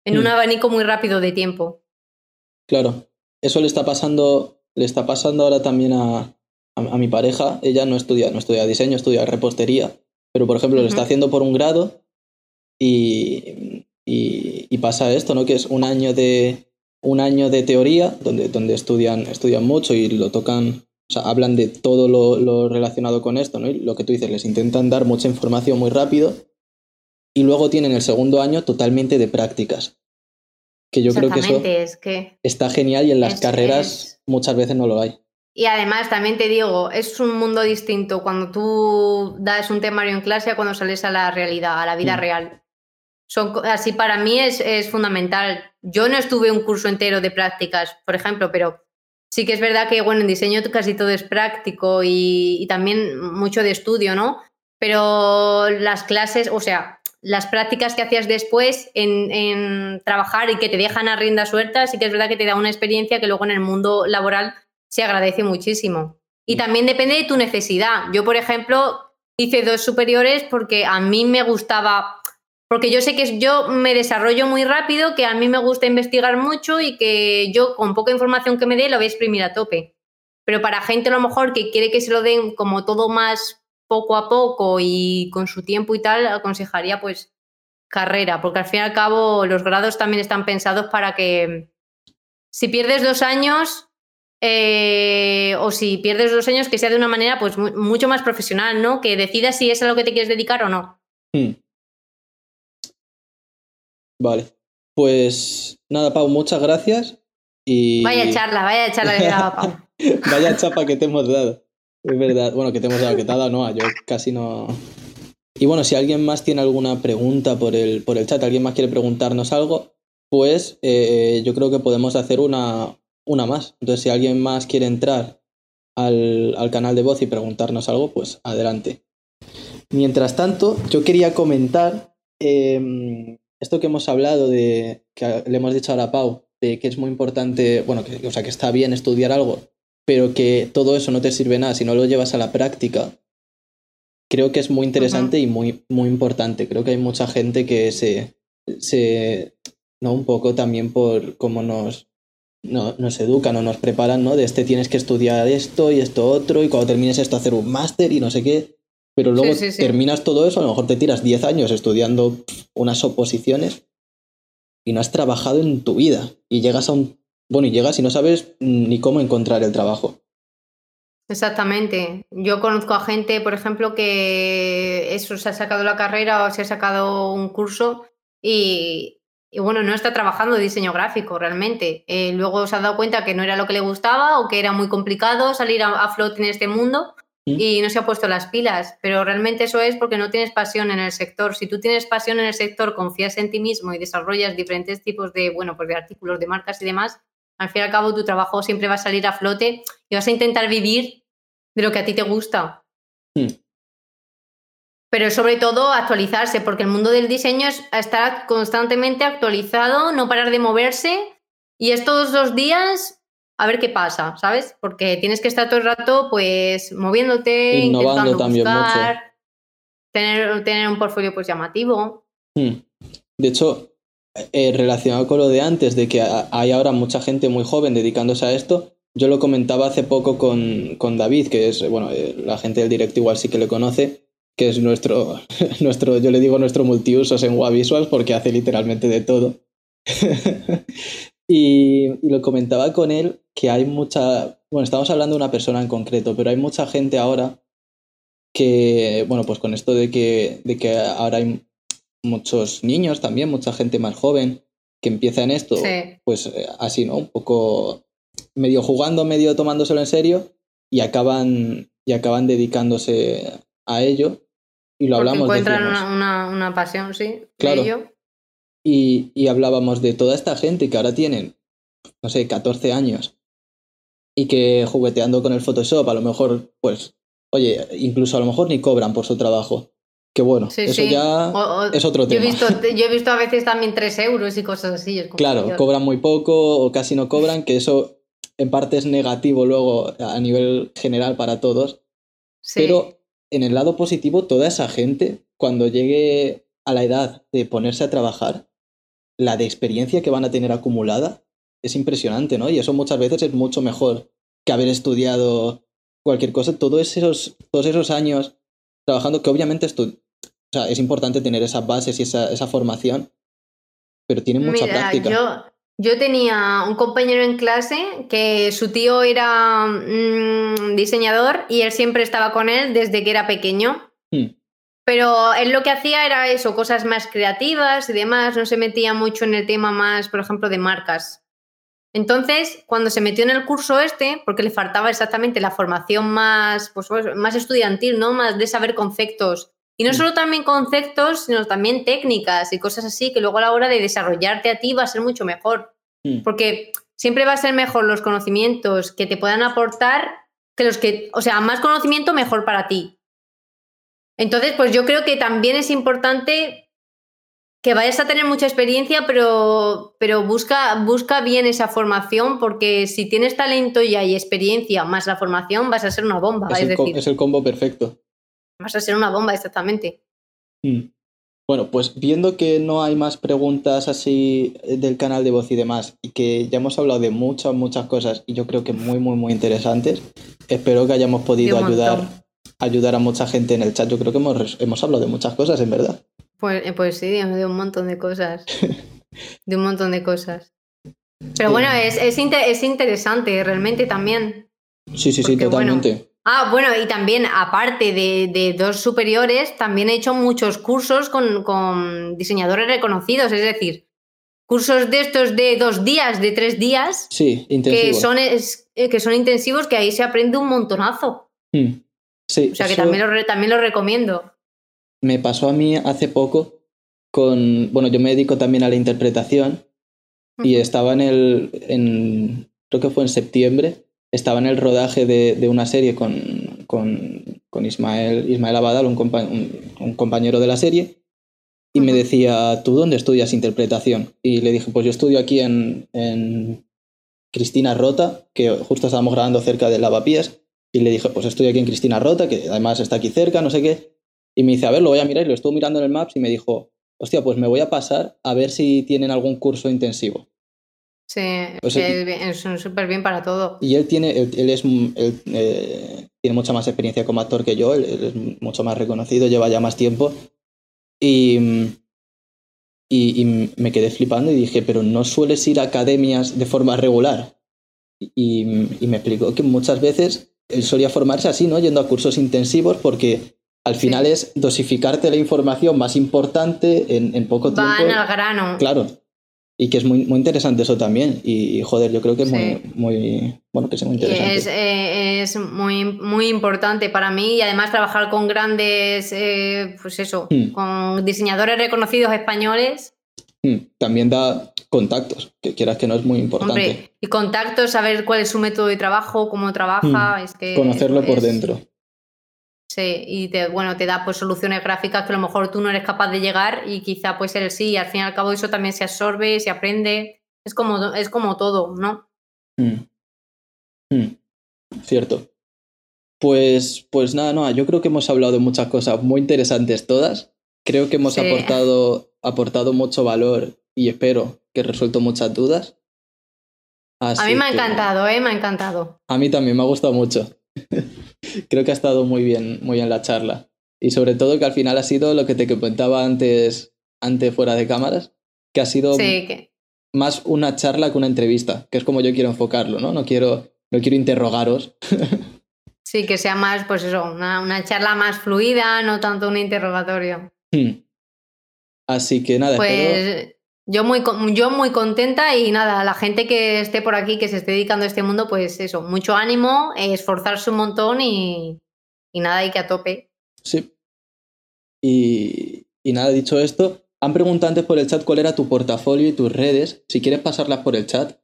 en un mm. abanico muy rápido de tiempo. Claro, eso le está pasando, le está pasando ahora también a, a, mi pareja. Ella no estudia, no estudia diseño, estudia repostería, pero por ejemplo lo está haciendo por un grado y, y, pasa esto, ¿no? Que es un año de un año de teoría donde, donde estudian, estudian mucho y lo tocan o sea, hablan de todo lo, relacionado con esto, ¿no? Y lo que tú dices, les intentan dar mucha información muy rápido y luego tienen el segundo año totalmente de prácticas. Que yo creo que eso está genial y en las carreras muchas veces no lo hay. Y además, también te digo, es un mundo distinto cuando tú das un temario en clase a cuando sales a la realidad, a la vida mm. real. Son, así para mí es, es fundamental. Yo no estuve un curso entero de prácticas, por ejemplo, pero Sí que es verdad que, bueno, en diseño casi todo es práctico y, también mucho de estudio, ¿no? Pero las clases, o sea, las prácticas que hacías después en, trabajar y que te dejan a rienda suelta, sí que es verdad que te da una experiencia que luego en el mundo laboral se agradece muchísimo. Y mm. también depende de tu necesidad. Yo, por ejemplo, hice dos superiores porque a mí me gustaba porque yo sé que yo me desarrollo muy rápido, que a mí me gusta investigar mucho y que yo con poca información que me dé lo voy a exprimir a tope. Pero para gente a lo mejor que quiere que se lo den como todo más poco a poco y con su tiempo y tal, aconsejaría pues carrera, porque al fin y al cabo los grados también están pensados para que si pierdes dos años eh, o si pierdes dos años que sea de una manera pues mucho más profesional, ¿no? Que decidas si es a lo que te quieres dedicar o no. Hmm. Vale. Pues nada, Pau, muchas gracias. Y... Vaya charla, vaya charla de Pau. (laughs) vaya chapa que te hemos dado. Es verdad. Bueno, que te hemos dado, que te ha dado, no, yo casi no. Y bueno, si alguien más tiene alguna pregunta por el, por el chat, alguien más quiere preguntarnos algo, pues eh, yo creo que podemos hacer una, una más. Entonces, si alguien más quiere entrar al, al canal de voz y preguntarnos algo, pues adelante. Mientras tanto, yo quería comentar em, esto que hemos hablado de, que le hemos dicho ahora a Pau, de que es muy importante, bueno, que, o sea, que está bien estudiar algo, pero que todo eso no te sirve nada si no lo llevas a la práctica, creo que es muy interesante y muy, muy importante. Creo que hay mucha gente que se, se, ¿no? Un poco también por cómo nos, nos educan o nos preparan, ¿no? De este tienes que estudiar esto y esto otro, y cuando termines esto hacer un máster y no sé qué. Pero luego terminas todo eso, a lo mejor te tiras 10 años estudiando unas oposiciones y no has trabajado en tu vida. Y llegas a un. Bueno, y llegas y no sabes ni cómo encontrar el trabajo. Exactamente. Yo conozco a gente, por ejemplo, que eso se ha sacado la carrera o se ha sacado un curso y, bueno, no está trabajando de diseño gráfico realmente. Eh, luego se ha dado cuenta que no era lo que le gustaba o que era muy complicado salir a, a flote en este mundo y no se ha puesto las pilas. Pero realmente eso es porque no tienes pasión en el sector. Si tú tienes pasión en el sector, confías en ti mismo y desarrollas diferentes tipos de, bueno, pues de artículos, de marcas y demás, al fin y al cabo tu trabajo siempre va a salir a flote y vas a intentar vivir de lo que a ti te gusta. Hmm. Pero sobre todo actualizarse, porque el mundo del diseño es estar constantemente actualizado, no parar de moverse y es todos los días a ver qué pasa, ¿sabes? Porque tienes que estar todo el rato pues moviéndote, innovando también mucho. Tener, tener un portfolio pues llamativo. Hmm. De hecho, eh, relacionado con lo de antes, de que hay ahora mucha gente muy joven dedicándose a esto, yo lo comentaba hace poco con, David, que es, bueno, eh, la gente del directo igual sí que le conoce, que es nuestro, (laughs) nuestro yo le digo nuestro multiusos en Wavisuals porque hace literalmente de todo. (laughs) y, y, lo comentaba con él que hay mucha, bueno, estamos hablando de una persona en concreto, pero hay mucha gente ahora que, bueno, pues con esto de que, de que ahora hay muchos niños también, mucha gente más joven que empieza en esto, pues eh, así, ¿no? Un poco medio jugando, medio tomándoselo en serio y acaban, y acaban dedicándose a ello. Y lo hablamos. Encuentran una, una, pasión, sí. Claro. Y, y hablábamos de toda esta gente que ahora tienen, no sé, 14 años y que jugueteando con el Photoshop, a lo mejor, pues, oye, incluso a lo mejor ni cobran por su trabajo. Que bueno, eso ya es otro tema. Yo he, visto, yo he visto a veces también 3 euros y cosas así. claro, cobran muy poco o casi no cobran, que eso en parte es negativo luego a nivel general para todos. Pero en el lado positivo, toda esa gente, cuando llegue a la edad de ponerse a trabajar, la de experiencia que van a tener acumulada es impresionante, ¿no? Y eso muchas veces es mucho mejor que haber estudiado cualquier cosa. Todos esos, todos esos años trabajando, que obviamente o sea, es importante tener esas bases y esa, esa formación, pero tiene mucha práctica. Yo, yo tenía un compañero en clase que su tío era mm, diseñador y él siempre estaba con él desde que era pequeño. Hmm. Pero él lo que hacía era eso, cosas más creativas y demás, no se metía mucho en el tema más, por ejemplo, de marcas. Entonces, cuando se metió en el curso este, porque le faltaba exactamente la formación más, pues, pues, más estudiantil, ¿no? Más de saber conceptos. Y no mm. solo también conceptos, sino también técnicas y cosas así, que luego a la hora de desarrollarte a ti va a ser mucho mejor. Mm. Porque siempre va a ser mejor los conocimientos que te puedan aportar que los que, o sea, más conocimiento mejor para ti. Entonces, pues yo creo que también es importante que vayas a tener mucha experiencia, pero, pero busca, busca bien esa formación, porque si tienes talento ya y experiencia más la formación, vas a ser una bomba. Es, el, es el combo perfecto. Vas a ser una bomba, exactamente. Mm. Bueno, pues viendo que no hay más preguntas así del canal de voz y demás, y que ya hemos hablado de muchas, muchas cosas, y yo creo que muy, muy, muy interesantes, espero que hayamos podido ayudar, ayudar a mucha gente en el chat. Yo creo que hemos, hemos hablado de muchas cosas, en verdad. Pues, eh, pues sí, de un montón de cosas. (laughs) de un montón de cosas. Pero bueno, es, es, interesante realmente también. Sí, sí, sí, totalmente. Ah, bueno, y también, aparte de, dos superiores, también he hecho muchos cursos con, diseñadores reconocidos, es decir, cursos de estos de dos días, de tres días. Sí, intensivos. Que son, eh, que son intensivos, que ahí se aprende un montonazo. Hmm. Sí, o sea que también, lo, también lo recomiendo me pasó a mí hace poco con, bueno, yo me dedico también a la interpretación y estaba en el, en, creo que fue en septiembre, estaba en el rodaje de, una serie con, con, con, Ismael, Ismael Abadal, un, un, compañero de la serie, y me decía, ¿tú dónde estudias interpretación? Y le dije, pues yo estudio aquí en, en Cristina Rota, que justo estábamos grabando cerca de Lavapiés, y le dije, pues estoy aquí en Cristina Rota, que además está aquí cerca, no sé qué. Y me dice, a ver, lo voy a mirar y lo estuve mirando en el Maps y me dijo, hostia, pues me voy a pasar a ver si tienen algún curso intensivo. Sí, es súper bien para todo. Y él tiene, él, es, eh, tiene mucha más experiencia como actor que yo, él, es mucho más reconocido, lleva ya más tiempo. Y, y, me quedé flipando y dije, pero no sueles ir a academias de forma regular. Y, me explicó que muchas veces él solía formarse así, ¿no? Yendo a cursos intensivos porque al final es dosificarte la información más importante en, en poco tiempo. Van al grano. Claro. Y que es muy, muy interesante eso también. Y, joder, yo creo que es muy, muy, bueno, que es muy interesante. Es, eh, es, muy, muy importante para mí y además trabajar con grandes, eh, pues eso, hmm. con diseñadores reconocidos españoles. Hmm. También da contactos, que quieras que no es muy importante. y contactos, saber cuál es su método de trabajo, cómo trabaja, hmm. es que... Conocerlo por dentro. Sí, y te, bueno, te da pues soluciones gráficas que a lo mejor tú no eres capaz de llegar y quizá pues él sí, y al fin y al cabo eso también se absorbe, se aprende, es como, es como todo, ¿no? Hmm. Hmm. Cierto. Pues, pues nada, no, yo creo que hemos hablado de muchas cosas muy interesantes todas. Creo que hemos aportado, aportado mucho valor y espero que resuelto muchas dudas. a mí me ha encantado, ¿eh? Me ha encantado. A mí también me ha gustado mucho. (laughs) creo que ha estado muy bien, muy bien la charla. Y sobre todo que al final ha sido lo que te comentaba antes, antes fuera de cámaras, que ha sido más una charla que una entrevista, que es como yo quiero enfocarlo, ¿no? No quiero, no quiero interrogaros. (laughs) sí, que sea más, pues eso, una, charla más fluida, no tanto un interrogatorio. Hmm. Así que nada, pues... Yo muy, yo muy contenta y nada, la gente que esté por aquí, que se esté dedicando a este mundo, pues eso, mucho ánimo, esforzarse un montón y, y nada, hay que a tope. Sí. Y, y nada, dicho esto, han preguntado antes por el chat cuál era tu portafolio y tus redes. Si quieres pasarlas por el chat.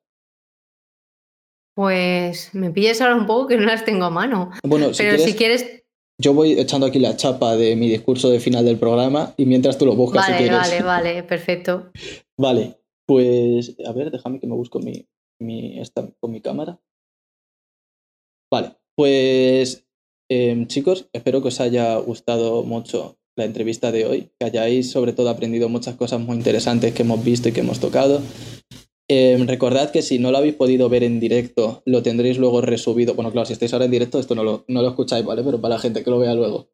Pues me pilles ahora un poco que no las tengo a mano. Bueno, Pero si quieres yo voy echando aquí la chapa de mi discurso de final del programa y mientras tú lo buscas vale, si quieres. Vale, vale, perfecto. (laughs) Vale, pues a ver, déjame que me busco mi, mi esta, con mi cámara. Vale, pues em, chicos, espero que os haya gustado mucho la entrevista de hoy, que hayáis sobre todo aprendido muchas cosas muy interesantes que hemos visto y que hemos tocado. Em, recordad que si no lo habéis podido ver en directo, lo tendréis luego resubido. Bueno, claro, si estáis ahora en directo, esto no lo, no lo escucháis, ¿vale? Pero para la gente que lo vea luego.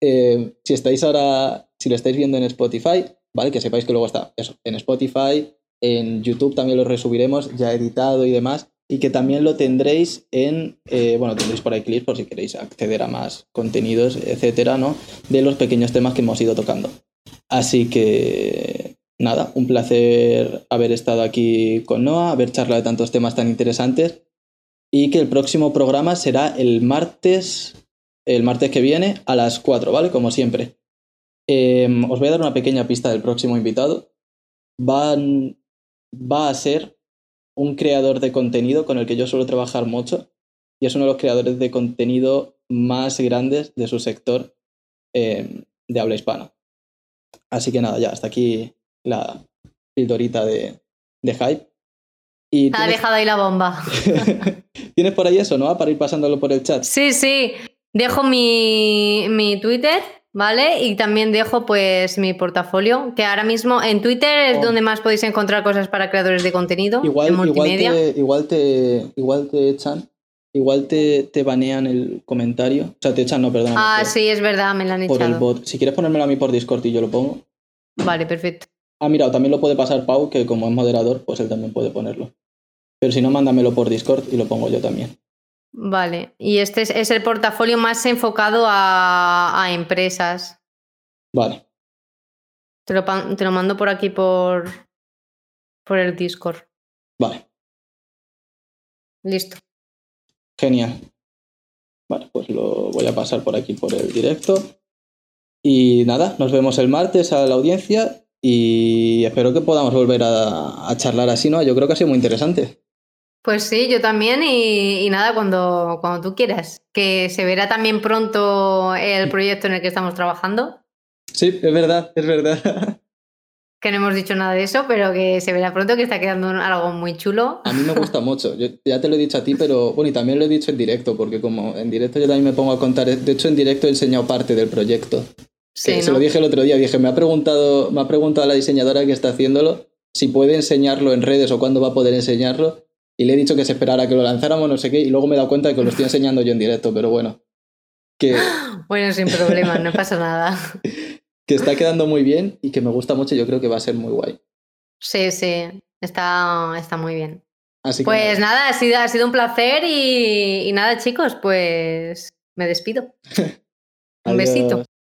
Em, si estáis ahora, si lo estáis viendo en Spotify, ¿vale? Que sepáis que luego está eso, en Spotify, en YouTube también lo resubiremos, ya editado y demás. Y que también lo tendréis en, eh, bueno, tendréis por ahí clips por si queréis acceder a más contenidos, etcétera, ¿no? De los pequeños temas que hemos ido tocando. Así que nada, un placer haber estado aquí con Noah, haber charlado de tantos temas tan interesantes y que el próximo programa será el martes, el martes que viene a las 4, ¿vale? Como siempre. Em, os voy a dar una pequeña pista del próximo invitado. va a ser un creador de contenido con el que yo suelo trabajar mucho y es uno de los creadores de contenido más grandes de su sector em, de habla hispana. Así que nada, ya, hasta aquí la pildorita de, de hype. Y ha dejado ahí la bomba. (laughs) ¿Tienes por ahí eso, no? Para ir pasándolo por el chat. Sí, sí. Dejo mi, mi Twitter, ¿vale? Y también dejo pues mi portafolio, que ahora mismo en Twitter es oh. donde más podéis encontrar cosas para creadores de contenido. Igual, en multimedia. Igual, te, igual, te, echan. Igual te, te, banean el comentario. O sea, te echan, no, perdón. Ah, sí, es verdad, me lo han echado. Por el bot. Si quieres ponérmelo a mí por Discord y yo lo pongo. Vale, perfecto. Ah, mira, también lo puede pasar Pau, que como es moderador, pues él también puede ponerlo. Pero si no, mándamelo por Discord y lo pongo yo también. Vale, y este es, el portafolio más enfocado a, empresas. Vale. Te lo, te lo, mando por aquí por, por el Discord. Vale. Listo. Genial. Vale, pues lo voy a pasar por aquí por el directo. Y nada, nos vemos el martes a la audiencia y espero que podamos volver a, charlar así, ¿no? Yo creo que ha sido muy interesante. Pues sí, yo también y, nada, cuando, cuando tú quieras. Que se verá también pronto el proyecto en el que estamos trabajando. Sí, es verdad, es verdad. (laughs) Que no hemos dicho nada de eso, pero que se verá pronto que está quedando algo muy chulo. A mí me gusta mucho. Yo ya te lo he dicho a ti, pero bueno, y también lo he dicho en directo, porque como en directo yo también me pongo a contar. De hecho, en directo he enseñado parte del proyecto se lo dije el otro día, dije, me ha preguntado, me ha preguntado la diseñadora que está haciéndolo si puede enseñarlo en redes o cuándo va a poder enseñarlo. Y le he dicho que se esperara que lo lanzáramos, no sé qué, y luego me he dado cuenta de que lo estoy enseñando yo en directo, pero bueno. Que, (gasps) bueno, sin problema, no pasa nada. (laughs) que está quedando muy bien y que me gusta mucho, yo creo que va a ser muy guay. Sí, sí, está, está muy bien. pues nada. ha, sido, ha sido un placer y, y nada, chicos, pues me despido. (laughs) Un besito.